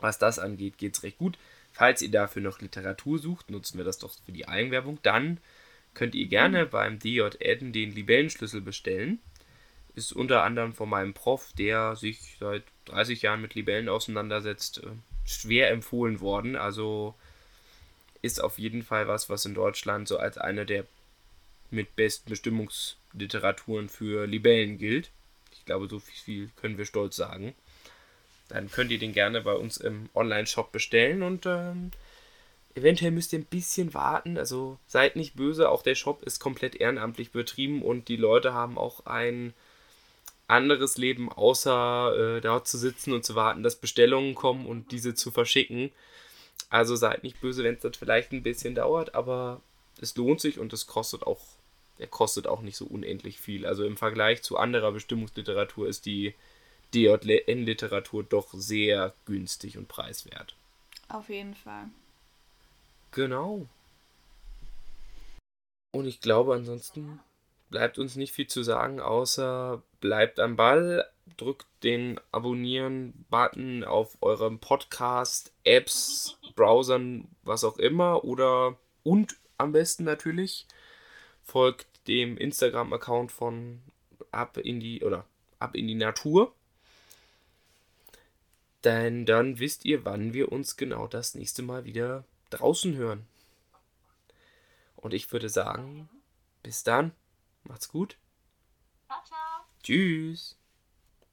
was das angeht, geht es recht gut. Falls ihr dafür noch Literatur sucht, nutzen wir das doch für die Eigenwerbung. Dann könnt ihr gerne beim DJ Eden den Libellenschlüssel bestellen. Ist unter anderem von meinem Prof, der sich seit 30 Jahren mit Libellen auseinandersetzt, äh, schwer empfohlen worden. Also ist auf jeden Fall was, was in Deutschland so als eine der mit besten Bestimmungsliteraturen für Libellen gilt. Ich glaube, so viel können wir stolz sagen. Dann könnt ihr den gerne bei uns im Online-Shop bestellen und ähm, eventuell müsst ihr ein bisschen warten. Also seid nicht böse, auch der Shop ist komplett ehrenamtlich betrieben und die Leute haben auch ein anderes Leben, außer äh, dort zu sitzen und zu warten, dass Bestellungen kommen und diese zu verschicken. Also seid nicht böse, wenn es das vielleicht ein bisschen dauert, aber es lohnt sich und es kostet auch, der kostet auch nicht so unendlich viel. Also im Vergleich zu anderer Bestimmungsliteratur ist die DJN-Literatur doch sehr günstig und preiswert. Auf jeden Fall. Genau. Und ich glaube, ansonsten bleibt uns nicht viel zu sagen, außer bleibt am Ball, drückt den Abonnieren-Button auf eurem Podcast, Apps, Browsern, was auch immer, oder und am besten natürlich folgt dem Instagram-Account von Ab in die oder Ab in die Natur. Denn dann wisst ihr, wann wir uns genau das nächste Mal wieder draußen hören. Und ich würde sagen, bis dann, macht's gut. Ciao, ciao. Tschüss.